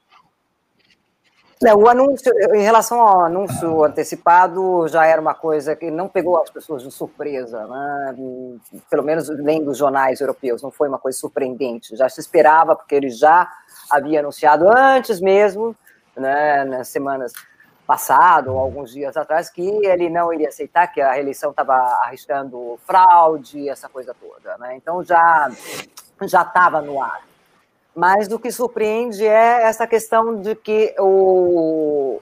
Não, o anúncio, em relação ao anúncio antecipado, já era uma coisa que não pegou as pessoas de surpresa, né? pelo menos nem dos jornais europeus, não foi uma coisa surpreendente. Já se esperava, porque ele já havia anunciado antes mesmo, né, nas semanas passado, ou alguns dias atrás, que ele não iria aceitar, que a reeleição estava arriscando fraude, essa coisa toda. Né? Então já estava no ar. Mas o que surpreende é essa questão de que o,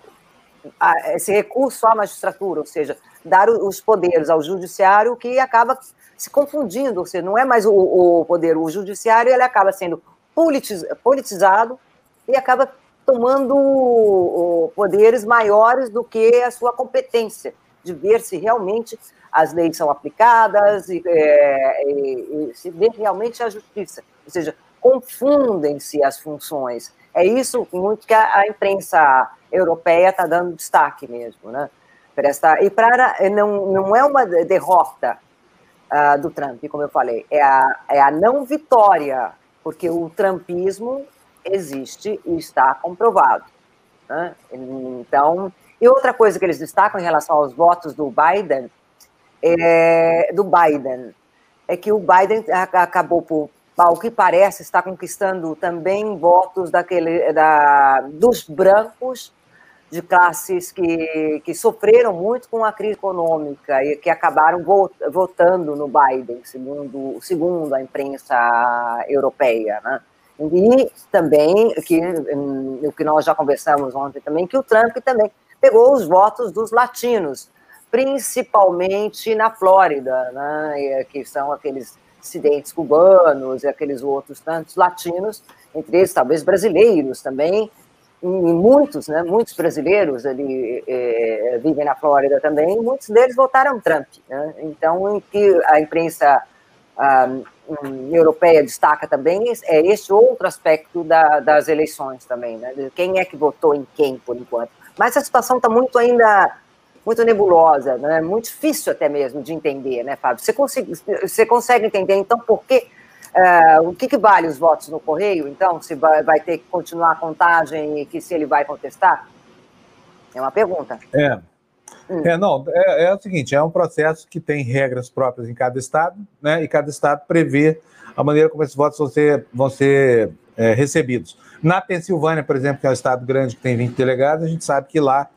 a, esse recurso à magistratura, ou seja, dar os poderes ao judiciário, que acaba se confundindo, ou seja, não é mais o, o poder, o judiciário ele acaba sendo politiz, politizado e acaba tomando poderes maiores do que a sua competência de ver se realmente as leis são aplicadas e, é, e, e se vê realmente a justiça. Ou seja, confundem-se as funções. É isso muito que a, imprensa europeia está dando destaque mesmo, né? Para esta, e para não, não é uma derrota uh, do Trump, como eu falei, é a, é a não vitória, porque o trumpismo existe e está comprovado. Né? Então, e outra coisa que eles destacam em relação aos votos do Biden, é, do Biden, é que o Biden acabou por ao que parece, está conquistando também votos daquele, da, dos brancos de classes que, que sofreram muito com a crise econômica e que acabaram votando no Biden, segundo, segundo a imprensa europeia. Né? E também, que, o que nós já conversamos ontem também, que o Trump também pegou os votos dos latinos, principalmente na Flórida, né? que são aqueles dissidentes cubanos e aqueles outros tantos latinos, entre eles talvez brasileiros também, e muitos, né, muitos brasileiros ali é, vivem na Flórida também, muitos deles votaram Trump. Né? Então, em que a imprensa ah, um, europeia destaca também é esse outro aspecto da, das eleições também, né? quem é que votou em quem, por enquanto. Mas a situação está muito ainda muito nebulosa, né? muito difícil até mesmo de entender, né, Fábio? Você consegue, você consegue entender, então, por que, uh, o que, que, vale os votos no Correio, então, se vai, vai, ter que continuar a contagem e que se ele vai contestar? É uma pergunta. É. Hum. É, não, é, é, o seguinte, é um processo que tem regras próprias em cada estado, né, e cada estado prevê a maneira como esses votos vão ser, vão ser é, recebidos. Na Pensilvânia, por exemplo, que é um estado grande que tem 20 delegados, a gente sabe que lá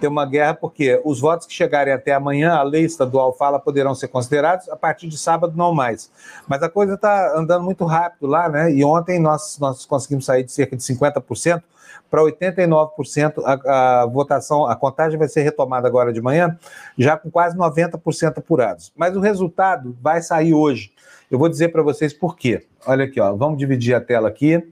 ter uma guerra, porque os votos que chegarem até amanhã, a lei estadual fala, poderão ser considerados, a partir de sábado não mais. Mas a coisa está andando muito rápido lá, né? E ontem nós, nós conseguimos sair de cerca de 50% para 89%. A, a votação, a contagem vai ser retomada agora de manhã, já com quase 90% apurados. Mas o resultado vai sair hoje. Eu vou dizer para vocês por quê. Olha aqui, ó, vamos dividir a tela aqui.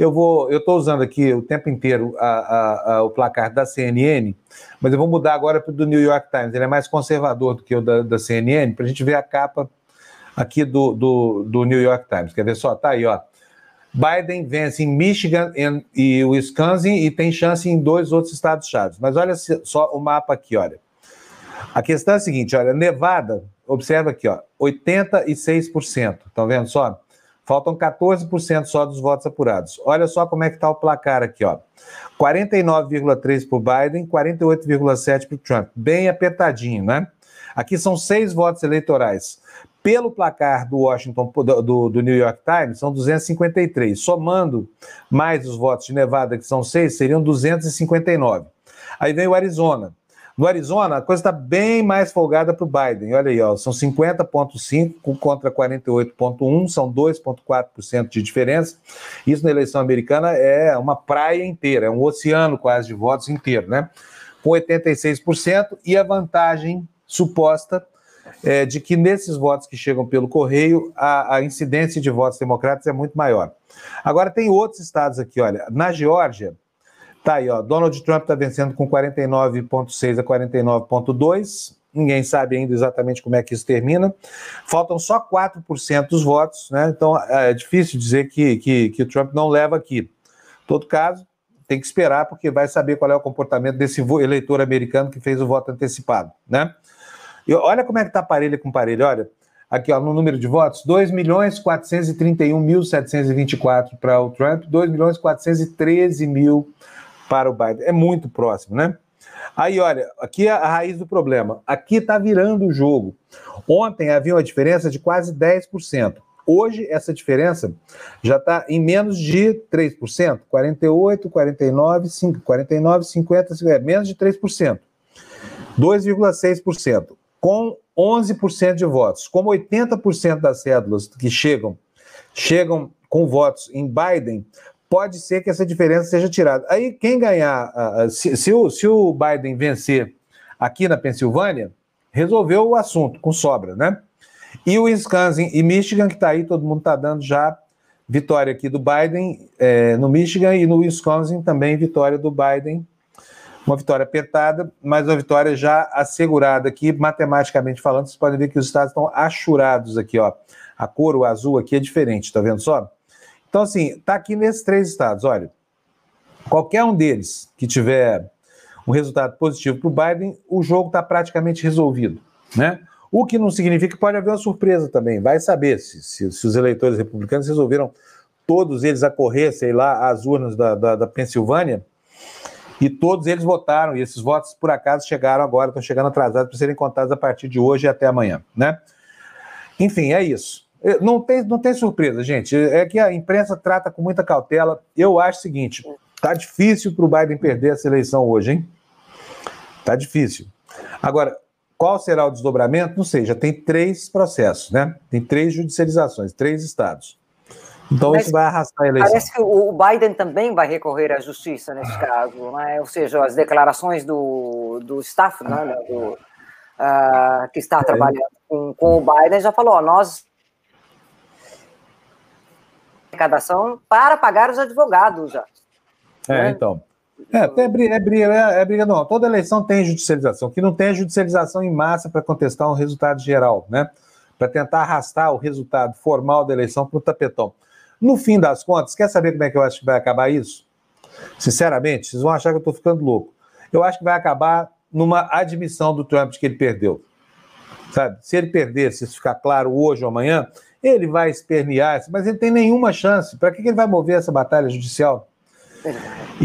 Eu vou, eu estou usando aqui o tempo inteiro a, a, a, o placar da CNN, mas eu vou mudar agora para o do New York Times. Ele é mais conservador do que o da, da CNN, para a gente ver a capa aqui do, do, do, New York Times. Quer ver só? Tá aí, ó. Biden vence em Michigan e Wisconsin e tem chance em dois outros estados chaves. Mas olha só o mapa aqui, olha. A questão é a seguinte, olha, Nevada, observa aqui, ó, 86%. Estão vendo só? Faltam 14% só dos votos apurados. Olha só como é que está o placar aqui, ó. 49,3 para o Biden, 48,7 para o Trump. Bem apertadinho, né? Aqui são seis votos eleitorais. Pelo placar do Washington, do, do, New York Times, são 253. Somando mais os votos de Nevada, que são seis, seriam 259. Aí vem o Arizona. No Arizona, a coisa está bem mais folgada para o Biden. Olha aí, ó, são 50,5 contra 48,1, são 2,4% de diferença. Isso na eleição americana é uma praia inteira, é um oceano quase de votos inteiro, né? Com 86%, e a vantagem suposta é de que nesses votos que chegam pelo correio, a, a incidência de votos democratas é muito maior. Agora, tem outros estados aqui, olha, na Geórgia Tá aí, ó. Donald Trump está vencendo com 49,6 a 49,2. Ninguém sabe ainda exatamente como é que isso termina. Faltam só 4% dos votos, né? Então é difícil dizer que, que, que o Trump não leva aqui. Todo caso, tem que esperar, porque vai saber qual é o comportamento desse eleitor americano que fez o voto antecipado, né? E olha como é que tá parelha com parelha, olha. Aqui, ó, no número de votos, 2 milhões 431.724 para o Trump, 2 milhões 413 mil para o Biden. É muito próximo, né? Aí, olha, aqui é a raiz do problema. Aqui está virando o jogo. Ontem havia uma diferença de quase 10%. Hoje, essa diferença já está em menos de 3%, 48, 49, 5, 49, 50, 50 é menos de 3%, 2,6%, com 11% de votos. Como 80% das cédulas que chegam, chegam com votos em Biden, pode ser que essa diferença seja tirada. Aí, quem ganhar, se, se, o, se o Biden vencer aqui na Pensilvânia, resolveu o assunto com sobra, né? E o Wisconsin e Michigan, que está aí, todo mundo está dando já vitória aqui do Biden é, no Michigan e no Wisconsin também vitória do Biden. Uma vitória apertada, mas uma vitória já assegurada aqui, matematicamente falando. Vocês podem ver que os estados estão achurados aqui, ó. A cor, o azul aqui é diferente, tá vendo só? Então, assim, tá aqui nesses três estados, olha. Qualquer um deles que tiver um resultado positivo para o Biden, o jogo está praticamente resolvido, né? O que não significa que pode haver uma surpresa também. Vai saber se, se, se os eleitores republicanos resolveram todos eles a correr, sei lá, às urnas da, da, da Pensilvânia, e todos eles votaram, e esses votos, por acaso, chegaram agora, estão chegando atrasados para serem contados a partir de hoje e até amanhã, né? Enfim, é isso. Não tem, não tem surpresa, gente. É que a imprensa trata com muita cautela. Eu acho o seguinte: tá difícil para o Biden perder essa eleição hoje, hein? Tá difícil. Agora, qual será o desdobramento? Não sei, já tem três processos, né? Tem três judicializações, três estados. Então Mas isso vai arrastar a eleição. Parece que o Biden também vai recorrer à justiça nesse caso, né? ou seja, as declarações do, do staff, né? do, uh, que está é. trabalhando com, com o Biden, já falou, ó, nós arrecadação para pagar os advogados já. É, né? então. É, é briga, é, briga, é, é briga, não. Toda eleição tem judicialização. Que não tem é judicialização em massa para contestar um resultado geral, né? Para tentar arrastar o resultado formal da eleição para o tapetão. No fim das contas, quer saber como é que eu acho que vai acabar isso? Sinceramente, vocês vão achar que eu estou ficando louco. Eu acho que vai acabar numa admissão do Trump de que ele perdeu. Sabe? Se ele perder, se isso ficar claro hoje ou amanhã, ele vai espernear, mas ele tem nenhuma chance. Para que ele vai mover essa batalha judicial?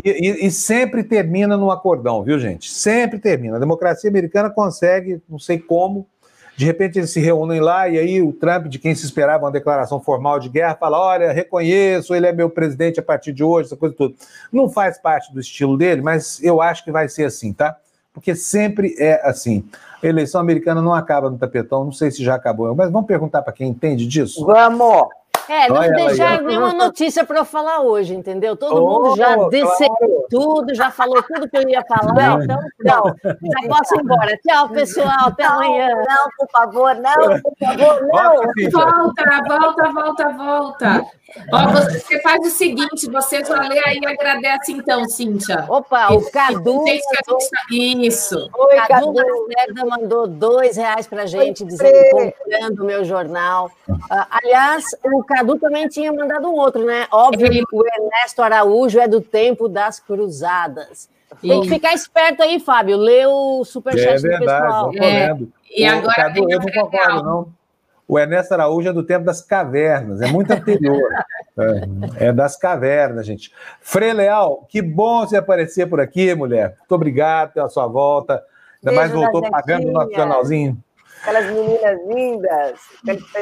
E, e, e, sempre termina no acordão, viu, gente? Sempre termina. A democracia americana consegue, não sei como, de repente eles se reúnem lá e aí o Trump, de quem se esperava uma declaração formal de guerra, fala: olha, reconheço, ele é meu presidente a partir de hoje, essa coisa toda. Não faz parte do estilo dele, mas eu acho que vai ser assim, tá? Porque sempre é assim. A eleição americana não acaba no tapetão, não sei se já acabou, mas vamos perguntar para quem entende disso? Vamos! É, não deixaram nenhuma notícia para eu falar hoje, entendeu? Todo oh, mundo já desceu claro. tudo, já falou tudo que eu ia falar, então não, já posso ir embora. Tchau, pessoal, até não, amanhã. Não, por favor, não, por favor, não. Volta, volta, volta, volta. Ó, você faz o seguinte, você já lê aí e agradece então, Cíntia. Opa, o Cadu... Isso. Oi, Cadu Lacerda mandou dois reais para gente, dizendo, comprando o meu jornal. Uh, aliás, o Cadu também tinha mandado um outro, né? Óbvio que o Ernesto Araújo é do tempo das cruzadas. Tem que ficar esperto aí, Fábio. Lê o superchat é verdade, do pessoal. É, e agora Cadu, eu não concordo, não. O Ernesto Araújo é do tempo das cavernas, é muito anterior. é, é, das cavernas, gente. Frei Leal, que bom você aparecer por aqui, mulher. Muito obrigado pela sua volta. Ainda Beijo mais voltou pagando o nosso canalzinho. Aquelas meninas lindas.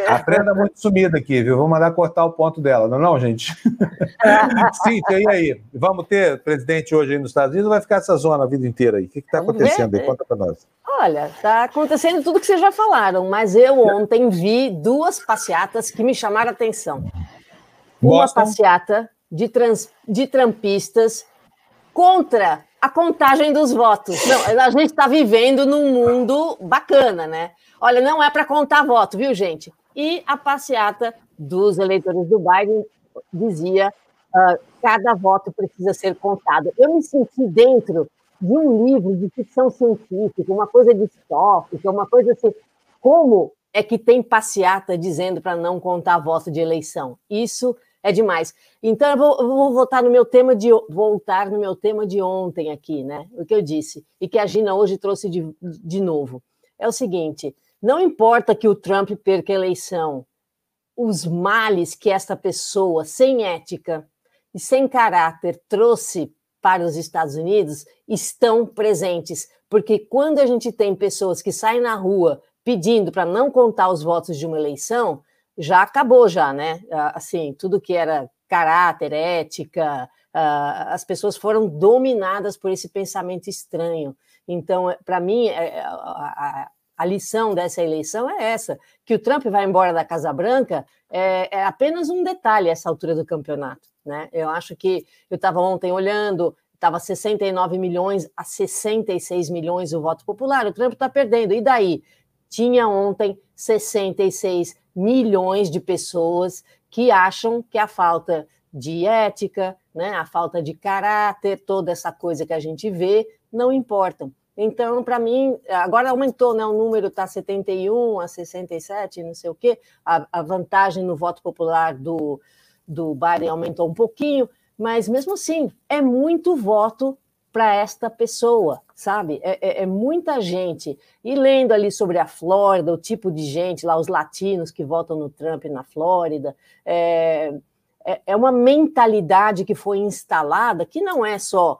Aprenda muito sumida aqui, viu? Vou mandar cortar o ponto dela, não, é não, gente? Cíntia, e aí? Vamos ter presidente hoje aí nos Estados Unidos ou vai ficar essa zona a vida inteira aí? O que está acontecendo aí? Conta para nós. Olha, está acontecendo tudo que vocês já falaram, mas eu ontem vi duas passeatas que me chamaram a atenção. Uma Boston. passeata de, trans, de trampistas contra a contagem dos votos. Não, a gente está vivendo num mundo bacana, né? Olha, não é para contar voto, viu, gente? E a passeata dos eleitores do Biden dizia uh, cada voto precisa ser contado. Eu me senti dentro de um livro de ficção científica, uma coisa distópica, uma coisa assim. Como é que tem passeata dizendo para não contar voto de eleição? Isso é demais. Então eu vou, eu vou, voltar no meu tema de voltar no meu tema de ontem aqui, né? O que eu disse e que a Gina hoje trouxe de, de novo é o seguinte: não importa que o Trump perca a eleição, os males que esta pessoa sem ética e sem caráter trouxe para os Estados Unidos estão presentes, porque quando a gente tem pessoas que saem na rua pedindo para não contar os votos de uma eleição, já acabou já, né? Assim, tudo que era caráter, ética, as pessoas foram dominadas por esse pensamento estranho. Então, para mim, é, é, a, a, lição dessa eleição é essa: que o Trump vai embora da Casa Branca é, é apenas um detalhe essa altura do campeonato. Né? Eu acho que eu estava ontem olhando, estava 69 milhões a 66 milhões o voto popular. O Trump está perdendo. E daí? Tinha ontem 66 milhões de pessoas que acham que a falta de ética, né, a falta de caráter, toda essa coisa que a gente vê, não importam. Então, para mim, agora aumentou, né? O número está 71 a 67, não sei o quê. A, a, vantagem no voto popular do, do Biden aumentou um pouquinho, mas mesmo assim, é muito voto para esta pessoa, sabe? É, é, é, muita gente. E lendo ali sobre a Flórida, o tipo de gente lá, os latinos que votam no Trump na Flórida, é, é, é uma mentalidade que foi instalada que não é só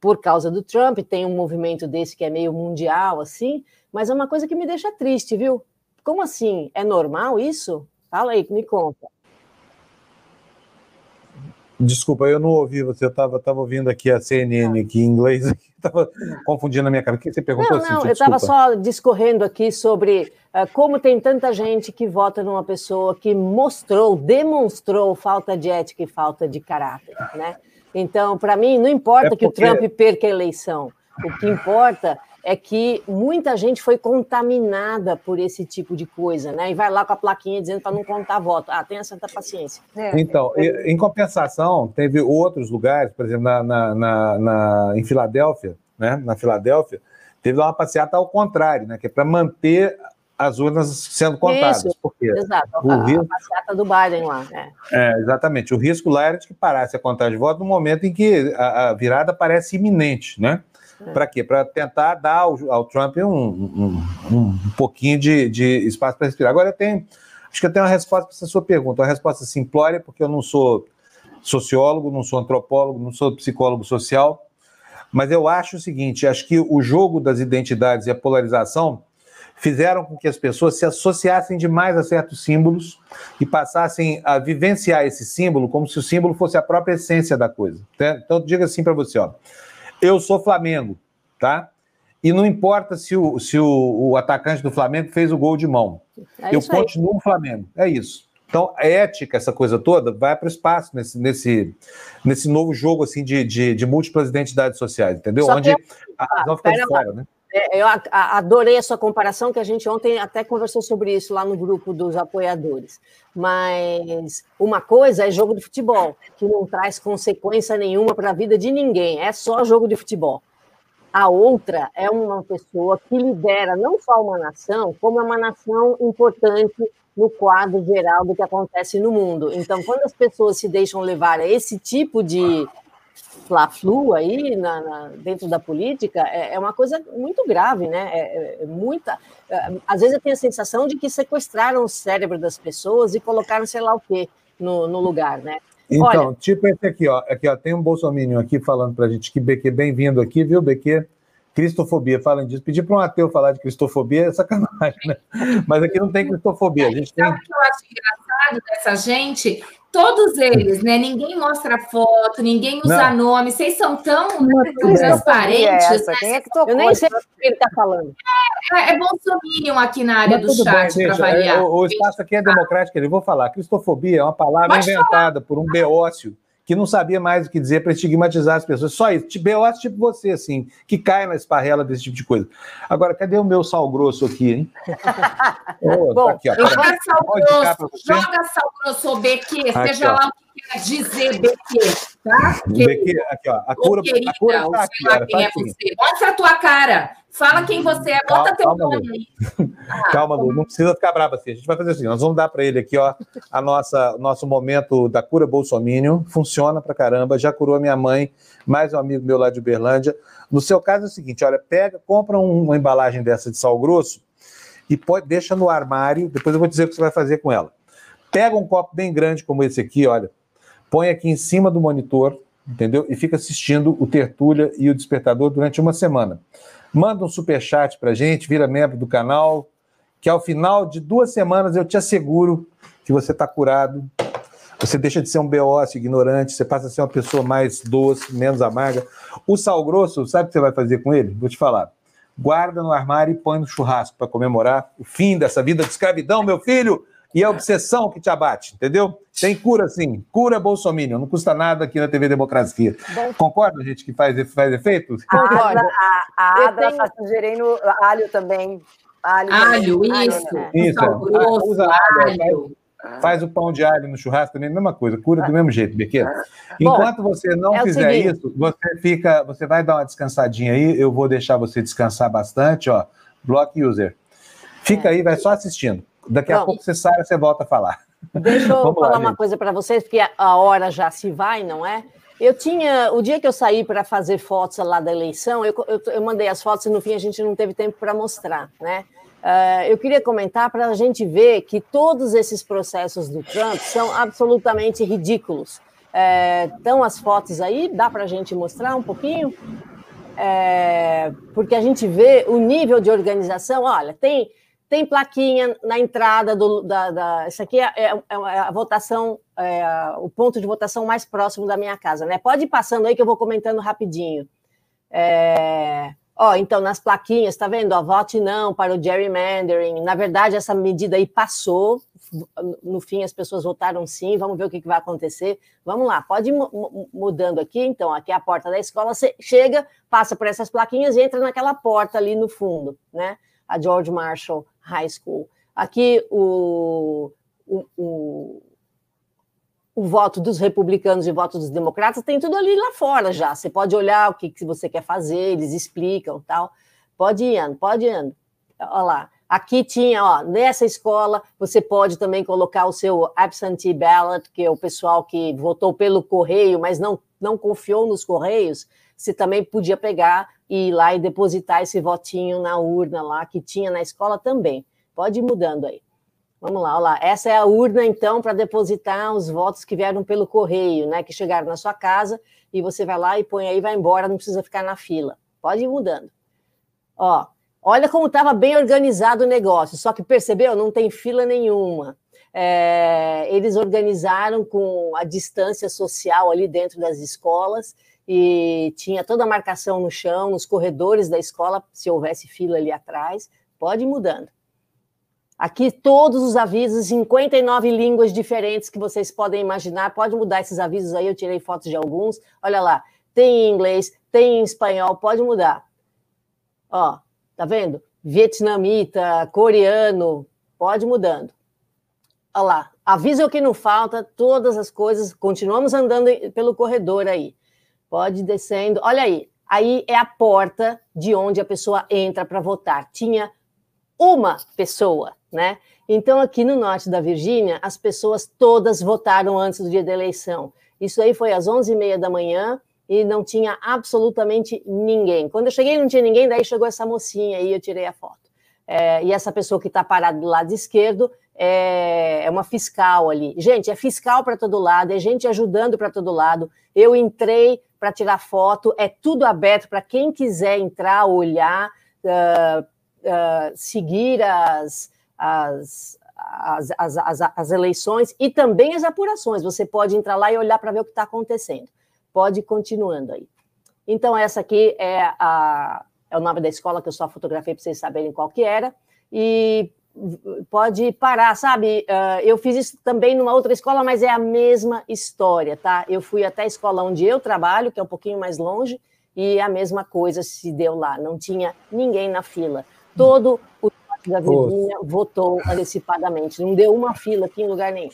por causa do Trump, tem um movimento desse que é meio mundial, assim, mas é uma coisa que me deixa triste, viu? Como assim? É normal isso? Fala aí, me conta. Desculpa, eu não ouvi você, estava tava ouvindo aqui a CNN ah. aqui em inglês, estava confundindo a minha cara. O que você perguntou? Não, não, eu estava só discorrendo aqui sobre uh, como tem tanta gente que vota numa pessoa que mostrou, demonstrou falta de ética e falta de caráter, né? Então, para mim, não importa é porque... que o Trump perca a eleição, o que importa é que muita gente foi contaminada por esse tipo de coisa, né? E vai lá com a plaquinha dizendo para não contar voto. Ah, tenha certa paciência. É. Então, em compensação, teve outros lugares, por exemplo, na, na, na, na em Filadélfia, né? Na Filadélfia, teve lá uma passeata ao contrário, né? Que é para manter as urnas sendo contadas. Isso, porque exato, o a, risco... a passeata do Biden lá. É. é. exatamente. O risco lá era de que parasse a contagem de votos no momento em que a, a virada parece iminente, né? É. Para quê? Para tentar dar ao, ao Trump um, um, um, pouquinho de, de espaço para respirar. Agora, eu tenho, acho que eu tenho uma resposta para essa sua pergunta, uma resposta simplória, porque eu não sou sociólogo, não sou antropólogo, não sou psicólogo social, mas eu acho o seguinte: acho que o jogo das identidades e a polarização fizeram com que as pessoas se associassem demais a certos símbolos e passassem a vivenciar esse símbolo como se o símbolo fosse a própria essência da coisa. Então, diga assim para você, ó eu sou Flamengo, tá? E não importa se o, se o, o atacante do Flamengo fez o gol de mão. É eu continuo aí. Flamengo. É isso. Então, a ética, essa coisa toda, vai para o espaço nesse, nesse, nesse novo jogo assim de, de, de múltiplas identidades sociais, entendeu? Só Onde eu... a razão fica de fora, né? É, eu adorei a sua comparação, que a gente ontem até conversou sobre isso lá no grupo dos apoiadores. Mas uma coisa é jogo de futebol, que não traz consequência nenhuma para a vida de ninguém, é só jogo de futebol. A outra é uma pessoa que lidera não só uma nação, como é uma nação importante no quadro geral do que acontece no mundo. Então, quando as pessoas se deixam levar a esse tipo de fla-flu aí na, na, dentro da política é, é, uma coisa muito grave, né? É, é muita. É, às vezes eu tenho a sensação de que sequestraram o cérebro das pessoas e colocaram sei lá o quê no, no lugar, né? Então, Olha, tipo esse aqui, ó. Aqui, ó, tem um bolsominion aqui falando pra gente que BQ, bem-vindo aqui, viu, BQ? Cristofobia, falam disso. Pedir para um ateu falar de cristofobia é sacanagem, né? Mas aqui não tem cristofobia. A gente tem... Sabe o que eu acho engraçado dessa gente? Todos eles, né? Ninguém mostra foto, ninguém usa não. nome. Vocês são tão transparentes. É essa? Né? Quem é que tocou? Eu nem sei o que ele está falando. É, é, é Bolsonaro aqui na área Mas do chat, para variar. É, o, o, espaço aqui é democrático. Eu vou falar. Cristofobia é uma palavra Pode inventada falar. por um beócio que não sabia mais o que dizer para estigmatizar as pessoas. Só isso. Tipo, eu acho tipo você, assim, que cai na esparrela desse tipo de coisa. Agora, cadê o meu sal grosso aqui, hein? oh, Bom, tá aqui, ó. Joga sal grosso, joga sal grosso, BQ, seja lá o que quer dizer, BQ, tá? BQ, aqui, ó. A cura, querida, a cura tá aqui, quem é você. Mostra a tua cara. Fala quem você é, bota calma, teu nome aí. Calma, Lu, não precisa ficar brava assim. A gente vai fazer assim, nós vamos dar para ele aqui, ó, a nossa, nosso momento da cura bolsominion. Funciona pra caramba, já curou a minha mãe, mais um amigo meu lá de Uberlândia. No seu caso é o seguinte, olha, pega, compra uma embalagem dessa de sal grosso e pode, deixa no armário, depois eu vou dizer o que você vai fazer com ela. Pega um copo bem grande como esse aqui, olha, põe aqui em cima do monitor, entendeu? E fica assistindo o Tertúlia e o Despertador durante uma semana manda um superchat para gente, vira membro do canal, que ao final de duas semanas eu te asseguro que você está curado, você deixa de ser um beócio ignorante, você passa a ser uma pessoa mais doce, menos amarga. O sal grosso, sabe o que você vai fazer com ele? Vou te falar. Guarda no armário e põe no churrasco para comemorar o fim dessa vida de escravidão, meu filho, e a obsessão que te abate, entendeu? Tem cura sim, cura Bolsonaro, não custa nada aqui na TV Democracia. Bom, Concorda, gente, que faz, faz efeito? Concordo. A, a, Adra está sugerindo alho também. Alho, alho também. isso. Alho, né? Isso, grosso, usa alho. alho. Faz o pão de alho no churrasco também, mesma coisa, cura do mesmo jeito, Bequeira. Enquanto você não é fizer isso, você fica, você vai dar uma descansadinha aí, eu vou deixar você descansar bastante, ó. Block user. Fica é. aí, vai só assistindo. Daqui a pouco você sai, você volta a falar. Deixa eu falar lá, uma coisa para vocês, porque a hora já se vai, não é? Eu tinha, o dia que eu saí para fazer fotos lá da eleição, eu, eu, eu mandei as fotos e no fim a gente não teve tempo para mostrar, né? Uh, eu queria comentar para a gente ver que todos esses processos do Trump são absolutamente ridículos. Estão é, as fotos aí, dá para a gente mostrar um pouquinho? É, porque a gente vê o nível de organização. Olha, tem, tem plaquinha na entrada do. Da, da isso aqui é, é, é a votação, é, o ponto de votação mais próximo da minha casa. Né? Pode ir passando aí que eu vou comentando rapidinho. É, Ó, então, nas plaquinhas, tá vendo? Ó, vote não para o gerrymandering. Na verdade, essa medida aí passou. No fim, as pessoas votaram sim. Vamos ver o que, que vai acontecer. Vamos lá, pode ir mudando aqui. Então, aqui é a porta da escola. Você chega, passa por essas plaquinhas e entra naquela porta ali no fundo, né? A George Marshall High School. Aqui, o, o, o o voto dos republicanos e o voto dos democratas, tem tudo ali lá fora já. Você pode olhar o que, que você quer fazer, eles explicam tal. Pode ir, Ana, pode ir, Ana. Olha lá. Aqui tinha, ó, nessa escola, você pode também colocar o seu absentee ballot, que é o pessoal que votou pelo correio, mas não, não confiou nos correios, você também podia pegar e ir lá e depositar esse votinho na urna lá que tinha na escola também. Pode ir mudando aí. Vamos lá, olha lá. Essa é a urna, então, para depositar os votos que vieram pelo correio, né? Que chegaram na sua casa e você vai lá e põe aí, vai embora, não precisa ficar na fila. Pode ir mudando. Ó, olha como estava bem organizado o negócio, só que percebeu? Não tem fila nenhuma. É, eles organizaram com a distância social ali dentro das escolas e tinha toda a marcação no chão, nos corredores da escola, se houvesse fila ali atrás. Pode ir mudando. Aqui todos os avisos, 59 línguas diferentes que vocês podem imaginar. Pode mudar esses avisos aí, eu tirei fotos de alguns. Olha lá, tem em inglês, tem em espanhol, pode mudar. Ó, tá vendo? Vietnamita, coreano, pode mudando. Olha lá, avisa o que não falta, todas as coisas. Continuamos andando pelo corredor aí. Pode ir descendo. Olha aí, aí é a porta de onde a pessoa entra para votar. Tinha uma pessoa né? Então, aqui no norte da Virgínia, as pessoas todas votaram antes do dia da eleição. Isso aí foi às 11h30 da manhã e não tinha absolutamente ninguém. Quando eu cheguei, não tinha ninguém, daí chegou essa mocinha e eu tirei a foto. É, e essa pessoa que está parada do lado esquerdo é, é uma fiscal ali. Gente, é fiscal para todo lado, é gente ajudando para todo lado. Eu entrei para tirar foto, é tudo aberto para quem quiser entrar, olhar, uh, uh, seguir as as, as, as, as, as eleições e também as apurações. Você pode entrar lá e olhar para ver o que está acontecendo. Pode ir continuando aí. Então, essa aqui é, a, é o nome da escola que eu só fotografei para vocês saberem qual que era. E pode parar, sabe? Uh, eu fiz isso também numa outra escola, mas é a mesma história, tá? Eu fui até a escola onde eu trabalho, que é um pouquinho mais longe, e a mesma coisa se deu lá. Não tinha ninguém na fila. Todo o da Virgínia votou antecipadamente. Não deu uma fila aqui em lugar nenhum.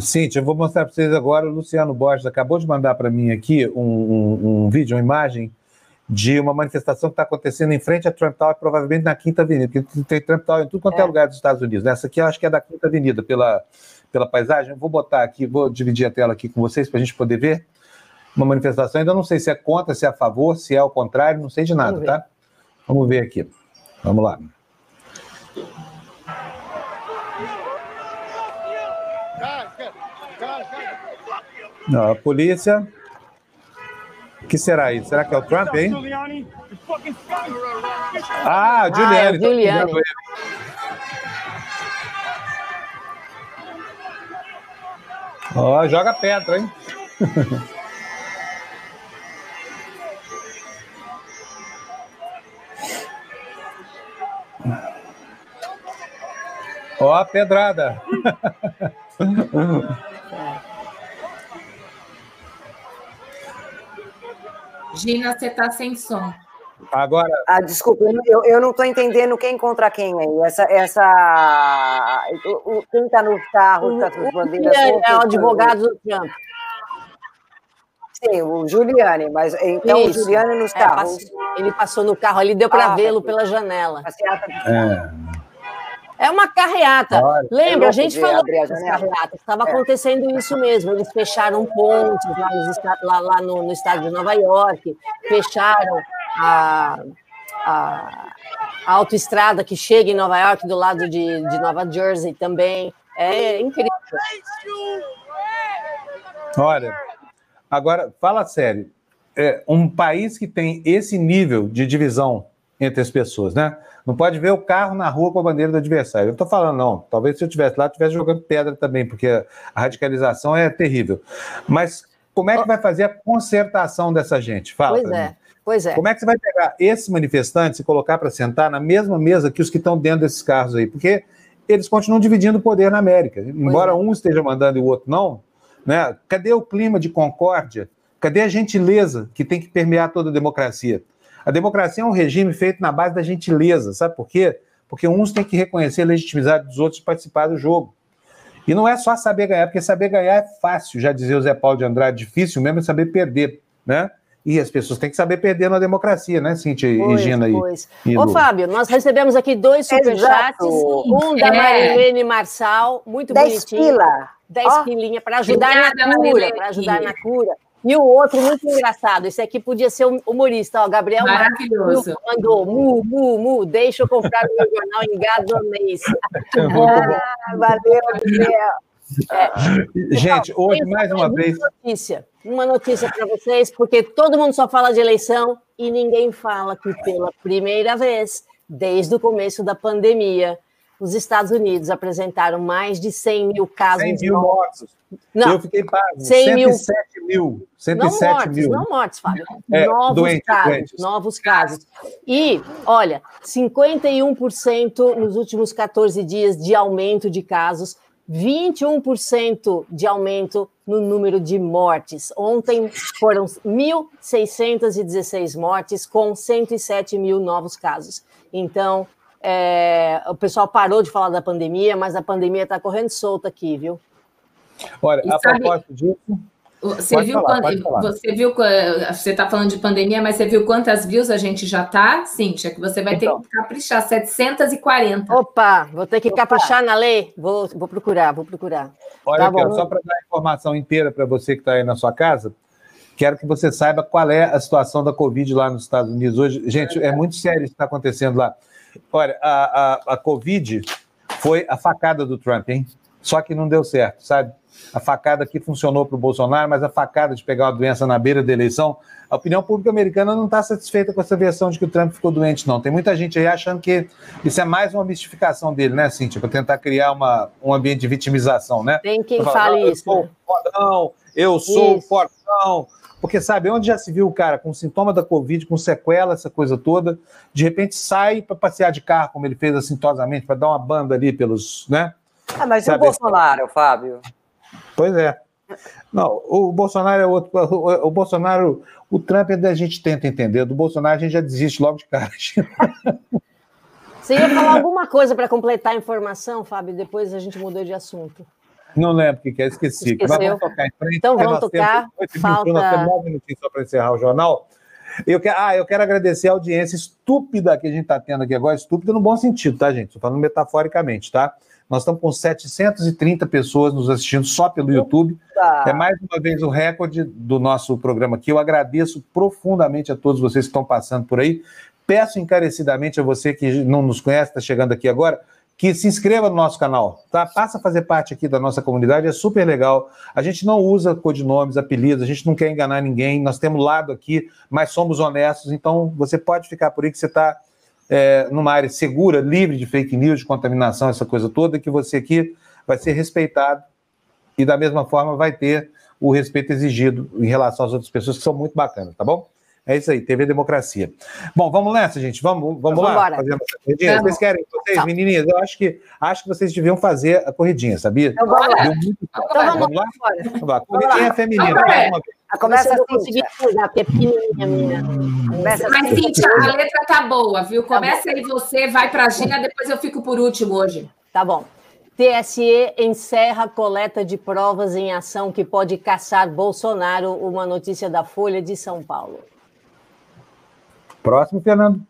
Cíntia, eu vou mostrar para vocês agora. O Luciano Borges acabou de mandar para mim aqui um, um, um, vídeo, uma imagem de uma manifestação que está acontecendo em frente à Trump Tower, provavelmente na Quinta Avenida, porque tem Trump Tower em tudo quanto é, é lugar dos Estados Unidos. Essa aqui eu acho que é da Quinta Avenida, pela, pela paisagem. Vou botar aqui, vou dividir a tela aqui com vocês para a gente poder ver uma manifestação. Ainda não sei se é contra, se é a favor, se é ao contrário, não sei de nada, tá? Vamos ver aqui. Vamos lá. Não, a polícia que será isso? Será que é o Trump, hein? Ah, Giuliani. Ah, é Giuliani. Ó, oh, joga pedra, hein? Ó, oh, a pedrada. É. Gina, você está sem som. Agora. Ah, desculpa, eu, eu não estou entendendo quem contra quem aí. Essa. essa o, quem está no carro, está com as bandeiras. É, é o advogado do Trump. Sim, o Juliane, mas então Isso. o Juliane nos é, carros. Passou, ele passou no carro ali, deu para ah, vê-lo pela janela. É. É uma carreata. Olha, Lembra, a gente falou das carreatas, estava é. acontecendo isso mesmo. Eles fecharam pontes lá, lá, lá no, no, estado de Nova York, fecharam a, a, a, autoestrada que chega em Nova York, do lado de, de Nova Jersey também. É incrível. Olha, agora, fala sério. É um país que tem esse nível de divisão entre as pessoas, né? Não pode ver o carro na rua com a bandeira do adversário. Eu não estou falando, não. Talvez se eu estivesse lá, estivesse jogando pedra também, porque a radicalização é terrível. Mas como é que vai fazer a concertação dessa gente? Fala. Pois é. Pois é. Como é que você vai pegar esses manifestantes e colocar para sentar na mesma mesa que os que estão dentro desses carros aí? Porque eles continuam dividindo o poder na América. Embora é. um esteja mandando e o outro não, né? Cadê o clima de concórdia? Cadê a gentileza que tem que permear toda a democracia? A democracia é um regime feito na base da gentileza, sabe por quê? Porque uns têm que reconhecer a legitimidade dos outros e participar do jogo. E não é só saber ganhar, porque saber ganhar é fácil, já dizia o Zé Paulo de Andrade, difícil mesmo é saber perder, né? E as pessoas têm que saber perder na democracia, né, Cíntia e Gina? Pois. E, Ô, Fábio, nós recebemos aqui dois superchats, um da é. Marilene Marçal, muito Dez bonitinho. Pila. 10 oh. pilinha para ajudar Obrigada, na cura, para ajudar na cura. E o outro, muito engraçado, esse aqui podia ser humorista, ó, Gabriel Maravilhoso. mandou, mu, mu, mu, deixa eu comprar o meu jornal em gadonês. ah, valeu, Gabriel. É. Gente, hoje, mais uma vez... Notícia, uma notícia para vocês, porque todo mundo só fala de eleição e ninguém fala que pela primeira vez, desde o começo da pandemia, os Estados Unidos apresentaram mais de 100 mil casos 100 mil mortos. Não, eu fiquei pago. 100 107 mil. 107 não mortes, mil. Não mortes, Fábio. É, novos casos. Doentes. Novos casos. E, olha, 51% nos últimos 14 dias de aumento de casos, 21% de aumento no número de mortes. Ontem foram 1.616 mortes, com 107 mil novos casos. Então, é, o pessoal parou de falar da pandemia, mas a pandemia está correndo solta aqui, viu? Olha, e a sabe, propósito disso. Você viu, falar, quando, você viu, você está falando de pandemia, mas você viu quantas views a gente já está, Cíntia? Que você vai então. ter que caprichar, 740. Opa, vou ter que Opa. caprichar na lei. Vou, vou procurar, vou procurar. Olha, tá só para dar a informação inteira para você que está aí na sua casa, quero que você saiba qual é a situação da Covid lá nos Estados Unidos hoje. Gente, é muito sério isso que está acontecendo lá. Olha, a, a, a Covid foi a facada do Trump, hein? Só que não deu certo, sabe? A facada que funcionou para o Bolsonaro, mas a facada de pegar uma doença na beira da eleição, a opinião pública americana não está satisfeita com essa versão de que o Trump ficou doente, não. Tem muita gente aí achando que isso é mais uma mistificação dele, né, Cíntia? Para tentar criar uma, um ambiente de vitimização, né? Tem quem fale isso. Eu sou né? fodão, eu sou isso. fortão, porque, sabe, onde já se viu o cara com sintoma da Covid, com sequela, essa coisa toda, de repente sai para passear de carro, como ele fez assintosamente, para dar uma banda ali pelos, né? Ah, mas sabe, e o Bolsonaro, Fábio? Pois é. Não, o Bolsonaro é outro. O, o Bolsonaro, o Trump a gente tenta entender. Do Bolsonaro a gente já desiste logo de cara. Você ia falar alguma coisa para completar a informação, Fábio? Depois a gente mudou de assunto. Não lembro o que, que é, esqueci. Mas vamos tocar em frente. Então vamos tocar. Falta... Nós temos nove minutinhos só para encerrar o jornal. Eu quero, ah, eu quero agradecer a audiência estúpida que a gente está tendo aqui agora, estúpida no bom sentido, tá, gente? Estou falando metaforicamente, tá? Nós estamos com 730 pessoas nos assistindo só pelo YouTube. É mais uma vez o recorde do nosso programa aqui. Eu agradeço profundamente a todos vocês que estão passando por aí. Peço encarecidamente a você que não nos conhece, está chegando aqui agora, que se inscreva no nosso canal, tá? Passa a fazer parte aqui da nossa comunidade, é super legal. A gente não usa codinomes, apelidos, a gente não quer enganar ninguém, nós temos lado aqui, mas somos honestos, então você pode ficar por aí que você está é, numa área segura, livre de fake news, de contaminação, essa coisa toda, que você aqui vai ser respeitado e da mesma forma vai ter o respeito exigido em relação às outras pessoas que são muito bacanas, tá bom? É isso aí, TV Democracia. Bom, vamos nessa, gente. Vamos, vamos lá fazer a corridinha. Vocês querem? Vocês, menininhas, eu acho que, acho que vocês deviam fazer a corridinha, sabia? Então vamos lá. Então, vamos, lá. Vamos lá. A corridinha é feminina. Vamos a começa a conseguir pegar, porque é pequenininha minha. Começa Mas, Cíntia, a letra tá boa, viu? Tá começa aí você, vai pra Gina, depois eu fico por último hoje. Tá bom. TSE encerra coleta de provas em ação que pode caçar Bolsonaro, uma notícia da Folha de São Paulo. Próximo, Fernando.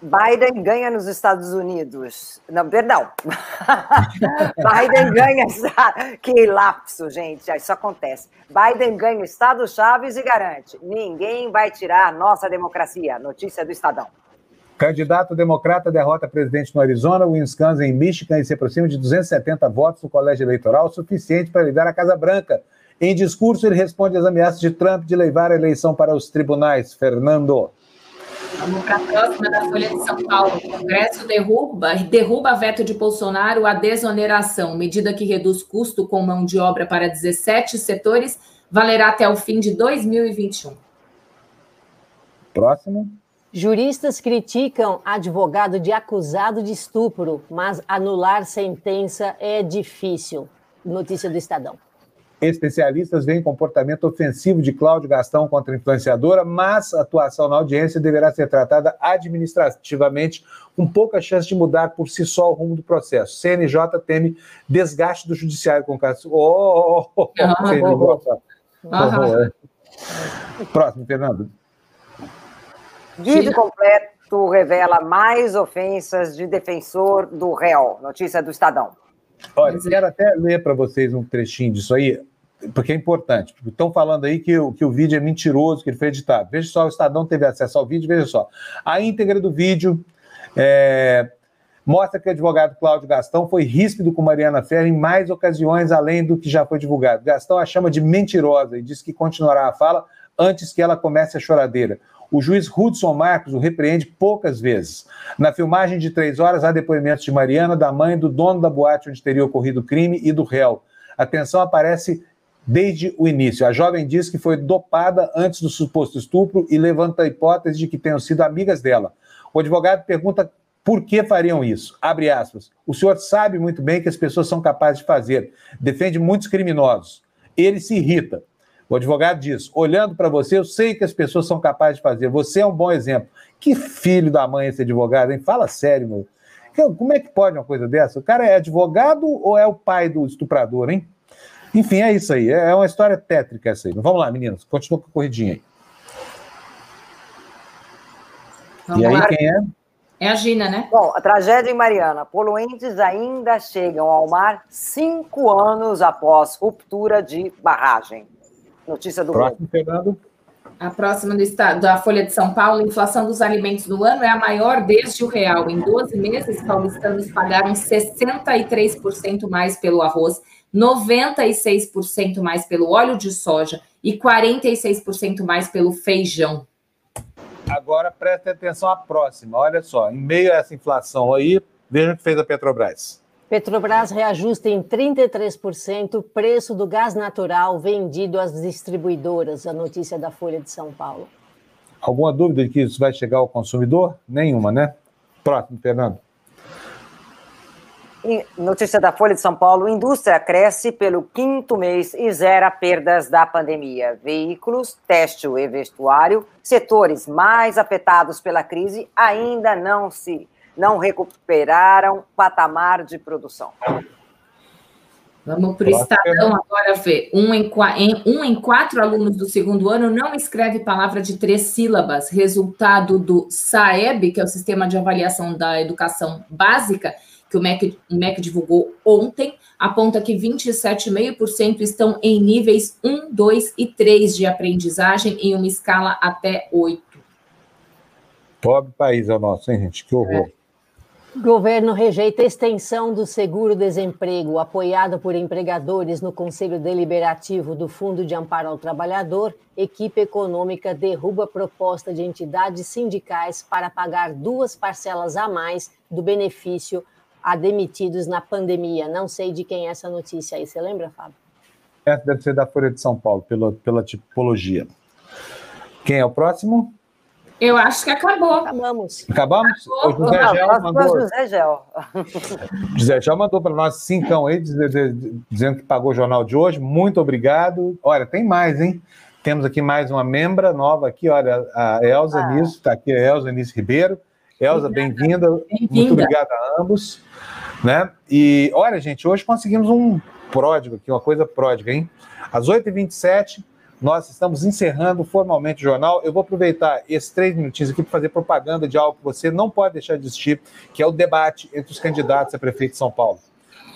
Biden ganha nos Estados Unidos. Não, perdão. Biden ganha. Que lapso, gente. Isso acontece. Biden ganha Estado Chaves e garante: ninguém vai tirar nossa democracia. Notícia do Estadão. Candidato democrata derrota presidente no Arizona, Wisconsin em Michigan e se aproxima de 270 votos no colégio eleitoral, suficiente para ligar a Casa Branca. Em discurso, ele responde às ameaças de Trump de levar a eleição para os tribunais. Fernando. Vamos para a próxima da Folha de São Paulo. O Congresso derruba, derruba veto de Bolsonaro a desoneração. Medida que reduz custo com mão de obra para 17 setores, valerá até o fim de 2021. Próximo. Juristas criticam advogado de acusado de estupro, mas anular sentença é difícil. Notícia do Estadão. Especialistas veem comportamento ofensivo de Cláudio Gastão contra a influenciadora, mas a atuação na audiência deverá ser tratada administrativamente, com pouca chance de mudar por si só o rumo do processo. CNJ teme desgaste do judiciário com o caso. Oh, oh, oh, oh, Próximo, Fernando. Vídeo completo revela mais ofensas de defensor do réu. Notícia do Estadão. Olha, quero até ler para vocês um trechinho disso aí, porque é importante. Estão falando aí que, que o vídeo é mentiroso, que ele foi editado. Veja só, o Estadão teve acesso ao vídeo, veja só. A íntegra do vídeo é, mostra que o advogado Cláudio Gastão foi ríspido com Mariana Ferreira em mais ocasiões, além do que já foi divulgado. Gastão a chama de mentirosa e diz que continuará a fala antes que ela comece a choradeira. O juiz Hudson Marcos o repreende poucas vezes. Na filmagem de três horas, há depoimentos de Mariana, da mãe, do dono da boate onde teria ocorrido o crime e do réu. A tensão aparece desde o início. A jovem diz que foi dopada antes do suposto estupro e levanta a hipótese de que tenham sido amigas dela. O advogado pergunta por que fariam isso? Abre aspas. O senhor sabe muito bem que as pessoas são capazes de fazer. Defende muitos criminosos. Ele se irrita. O advogado diz: olhando para você, eu sei que as pessoas são capazes de fazer. Você é um bom exemplo. Que filho da mãe esse advogado, hein? Fala sério, meu. Como é que pode uma coisa dessa? O cara é advogado ou é o pai do estuprador, hein? Enfim, é isso aí. É uma história tétrica essa aí. Vamos lá, meninas. Continua com a corridinha aí. Vamos e aí, lá. quem é? É a Gina, né? Bom, a tragédia em Mariana. Poluentes ainda chegam ao mar cinco anos após ruptura de barragem. Notícia do Próximo, Fernando. A próxima do estado, da Folha de São Paulo, a inflação dos alimentos do ano é a maior desde o real. Em 12 meses, paulistanos pagaram 63% mais pelo arroz, 96% mais pelo óleo de soja e 46% mais pelo feijão. Agora preste atenção à próxima. Olha só, em meio a essa inflação aí, veja o que fez a Petrobras. Petrobras reajusta em 33% o preço do gás natural vendido às distribuidoras, a notícia da Folha de São Paulo. Alguma dúvida de que isso vai chegar ao consumidor? Nenhuma, né? Próximo, Fernando. Notícia da Folha de São Paulo: indústria cresce pelo quinto mês e zera perdas da pandemia. Veículos, têxtil e vestuário, setores mais afetados pela crise, ainda não se não recuperaram patamar de produção. Vamos para o Estadão agora ver. Um em, um em quatro alunos do segundo ano não escreve palavra de três sílabas. Resultado do SAEB, que é o Sistema de Avaliação da Educação Básica, que o MEC, o MEC divulgou ontem, aponta que 27,5% estão em níveis 1, 2 e 3 de aprendizagem, em uma escala até 8. Pobre país é o nosso, hein, gente? Que horror. É. Governo rejeita extensão do seguro-desemprego, apoiado por empregadores no Conselho Deliberativo do Fundo de Amparo ao Trabalhador. Equipe econômica derruba proposta de entidades sindicais para pagar duas parcelas a mais do benefício a demitidos na pandemia. Não sei de quem é essa notícia aí. Você lembra, Fábio? Essa deve ser da Folha de São Paulo, pela, pela tipologia. Quem é o próximo? Eu acho que acabou. Acabamos. Acabamos? Acabou. O José Gel mandou. José Gel. José Gel mandou para nós cincão aí, dizendo que pagou o jornal de hoje. Muito obrigado. Olha, tem mais, hein? Temos aqui mais uma membra nova aqui, olha, a Elza ah. Nisso, está aqui a Elza Nisso Ribeiro. Elza, bem-vinda. Bem Muito obrigado a ambos. Né? E olha, gente, hoje conseguimos um pródigo aqui, uma coisa pródiga, hein? Às 8h27, nós estamos encerrando formalmente o jornal. Eu vou aproveitar esses três minutinhos aqui para fazer propaganda de algo que você não pode deixar de assistir, que é o debate entre os candidatos a prefeito de São Paulo.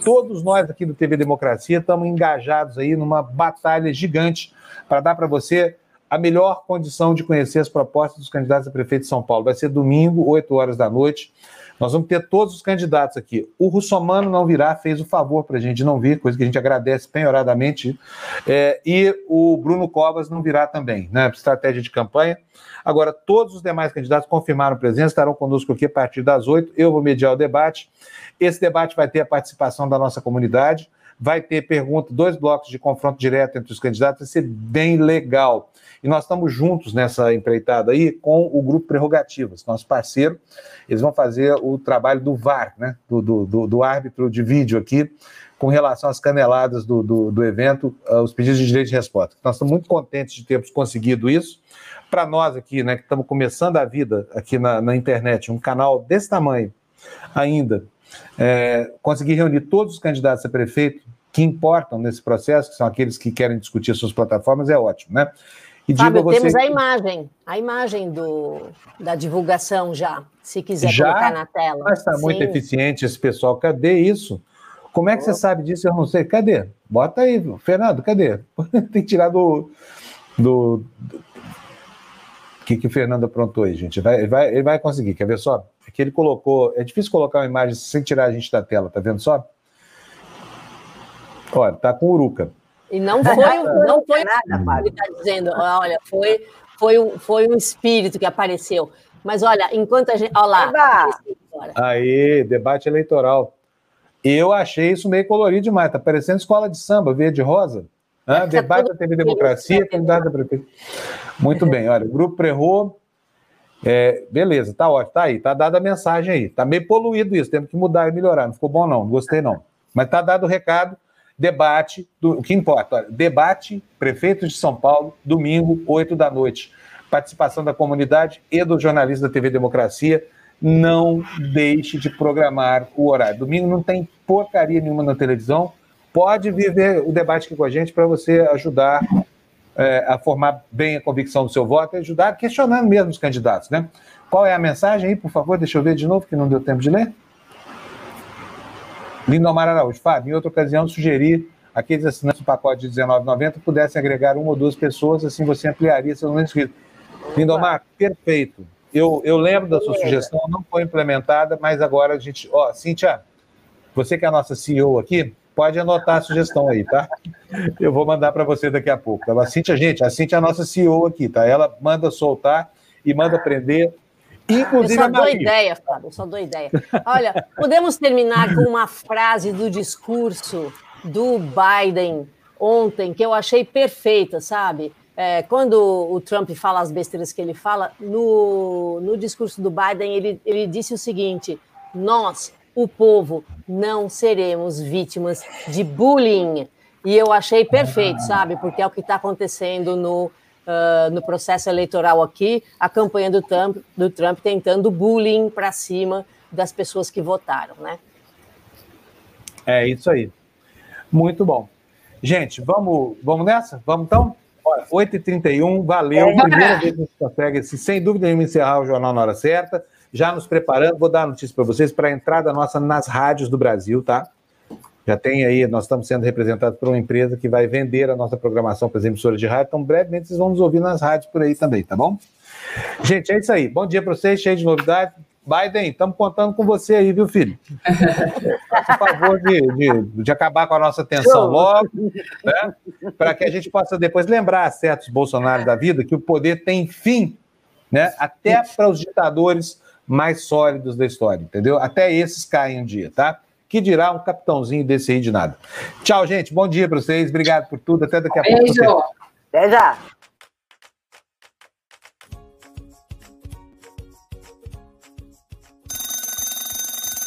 Todos nós aqui do TV Democracia estamos engajados aí numa batalha gigante para dar para você a melhor condição de conhecer as propostas dos candidatos a prefeito de São Paulo. Vai ser domingo, 8 horas da noite. Nós vamos ter todos os candidatos aqui. O Russomano não virá, fez o favor para a gente não vir, coisa que a gente agradece penhoradamente. É, e o Bruno Covas não virá também, né? Estratégia de campanha. Agora, todos os demais candidatos confirmaram presença, estarão conosco aqui a partir das oito. Eu vou mediar o debate. Esse debate vai ter a participação da nossa comunidade, vai ter pergunta, dois blocos de confronto direto entre os candidatos, vai ser bem legal. E nós estamos juntos nessa empreitada aí com o Grupo Prerrogativas, nosso parceiro. Eles vão fazer o trabalho do VAR, né? do, do, do árbitro de vídeo aqui, com relação às caneladas do, do, do evento, uh, os pedidos de direito de resposta. Nós estamos muito contentes de termos conseguido isso. Para nós aqui, né, que estamos começando a vida aqui na, na internet, um canal desse tamanho ainda, é, conseguir reunir todos os candidatos a prefeito que importam nesse processo, que são aqueles que querem discutir suas plataformas, é ótimo, né? E Fábio, você... temos a imagem, a imagem do, da divulgação já, se quiser já? colocar na tela. Mas está muito eficiente esse pessoal. Cadê isso? Como é que você sabe disso? Eu não sei. Cadê? Bota aí, Fernando, cadê? Tem que tirar do. do, do... O que, que o Fernando aprontou aí, gente? Vai, vai, ele vai conseguir, quer ver só? É que ele colocou. É difícil colocar uma imagem sem tirar a gente da tela, tá vendo só? Olha, tá com uruca. E não foi, não foi nada, ele está dizendo, olha, foi, foi, um, foi um espírito que apareceu. Mas olha, enquanto a gente. Olha lá. Aí, debate eleitoral. Eu achei isso meio colorido demais, tá parecendo escola de samba, verde rosa. Ah, debate da TV Democracia, candidato a prefeito. Muito bem, olha, o grupo Prerro. É, beleza, tá ótimo, tá aí, tá dada a mensagem aí. Tá meio poluído isso, temos que mudar e melhorar. Não ficou bom, não, não gostei, não. Mas tá dado o recado debate, do, o que importa, olha, debate, prefeito de São Paulo, domingo, 8 da noite. Participação da comunidade e do jornalista da TV Democracia. Não deixe de programar o horário. Domingo não tem porcaria nenhuma na televisão. Pode vir ver o debate aqui com a gente para você ajudar é, a formar bem a convicção do seu voto e ajudar questionando mesmo os candidatos, né? Qual é a mensagem aí, por favor? Deixa eu ver de novo, que não deu tempo de ler. Lindomar Araújo, Fábio, em outra ocasião sugeri aqueles assinantes do pacote de R$19,90 pudessem agregar uma ou duas pessoas, assim você ampliaria seu número inscrito. Lindomar, perfeito. Eu, eu lembro da sua sugestão, não foi implementada, mas agora a gente. Ó, Cíntia, você que é a nossa CEO aqui, pode anotar a sugestão aí, tá? Eu vou mandar para você daqui a pouco. A Cíntia, gente, a Cíntia é a nossa CEO aqui, tá? Ela manda soltar e manda prender Inclusive eu só dou ideia, Fábio, eu só dou ideia. Olha, podemos terminar com uma frase do discurso do Biden ontem, que eu achei perfeita, sabe? É, quando o Trump fala as besteiras que ele fala, no, no discurso do Biden, ele, ele disse o seguinte: nós, o povo, não seremos vítimas de bullying. E eu achei perfeito, sabe? Porque é o que está acontecendo no uh, no processo eleitoral aqui, a campanha do Trump, do Trump tentando bullying para cima das pessoas que votaram, né? É isso aí. Muito bom. Gente, vamos, vamos nessa? Vamos então? 8h31, valeu. É. Primeira vez que a gente consegue, sem dúvida nenhuma, encerrar o jornal na hora certa. Já nos preparando, vou dar a notícia para vocês para a entrada nossa nas rádios do Brasil, tá? Já tem aí, nós estamos sendo representados por uma empresa que vai vender a nossa programação para as emissoras de rádio, então brevemente vocês vão nos ouvir nas rádios por aí também, tá bom? Gente, é isso aí. Bom dia para vocês, cheio de novidades. Biden, estamos contando com você aí, viu, filho? Faça favor de, de, de, acabar com a nossa atenção logo, né? para que a gente possa depois lembrar certos Bolsonaro da vida que o poder tem fim, né? até para os ditadores mais sólidos da história, entendeu? Até esses caem um dia, tá? Que dirá um capitãozinho desse aí de nada. Tchau, gente. Bom dia para vocês. Obrigado por tudo. Até daqui a Beijo. pouco. Até já.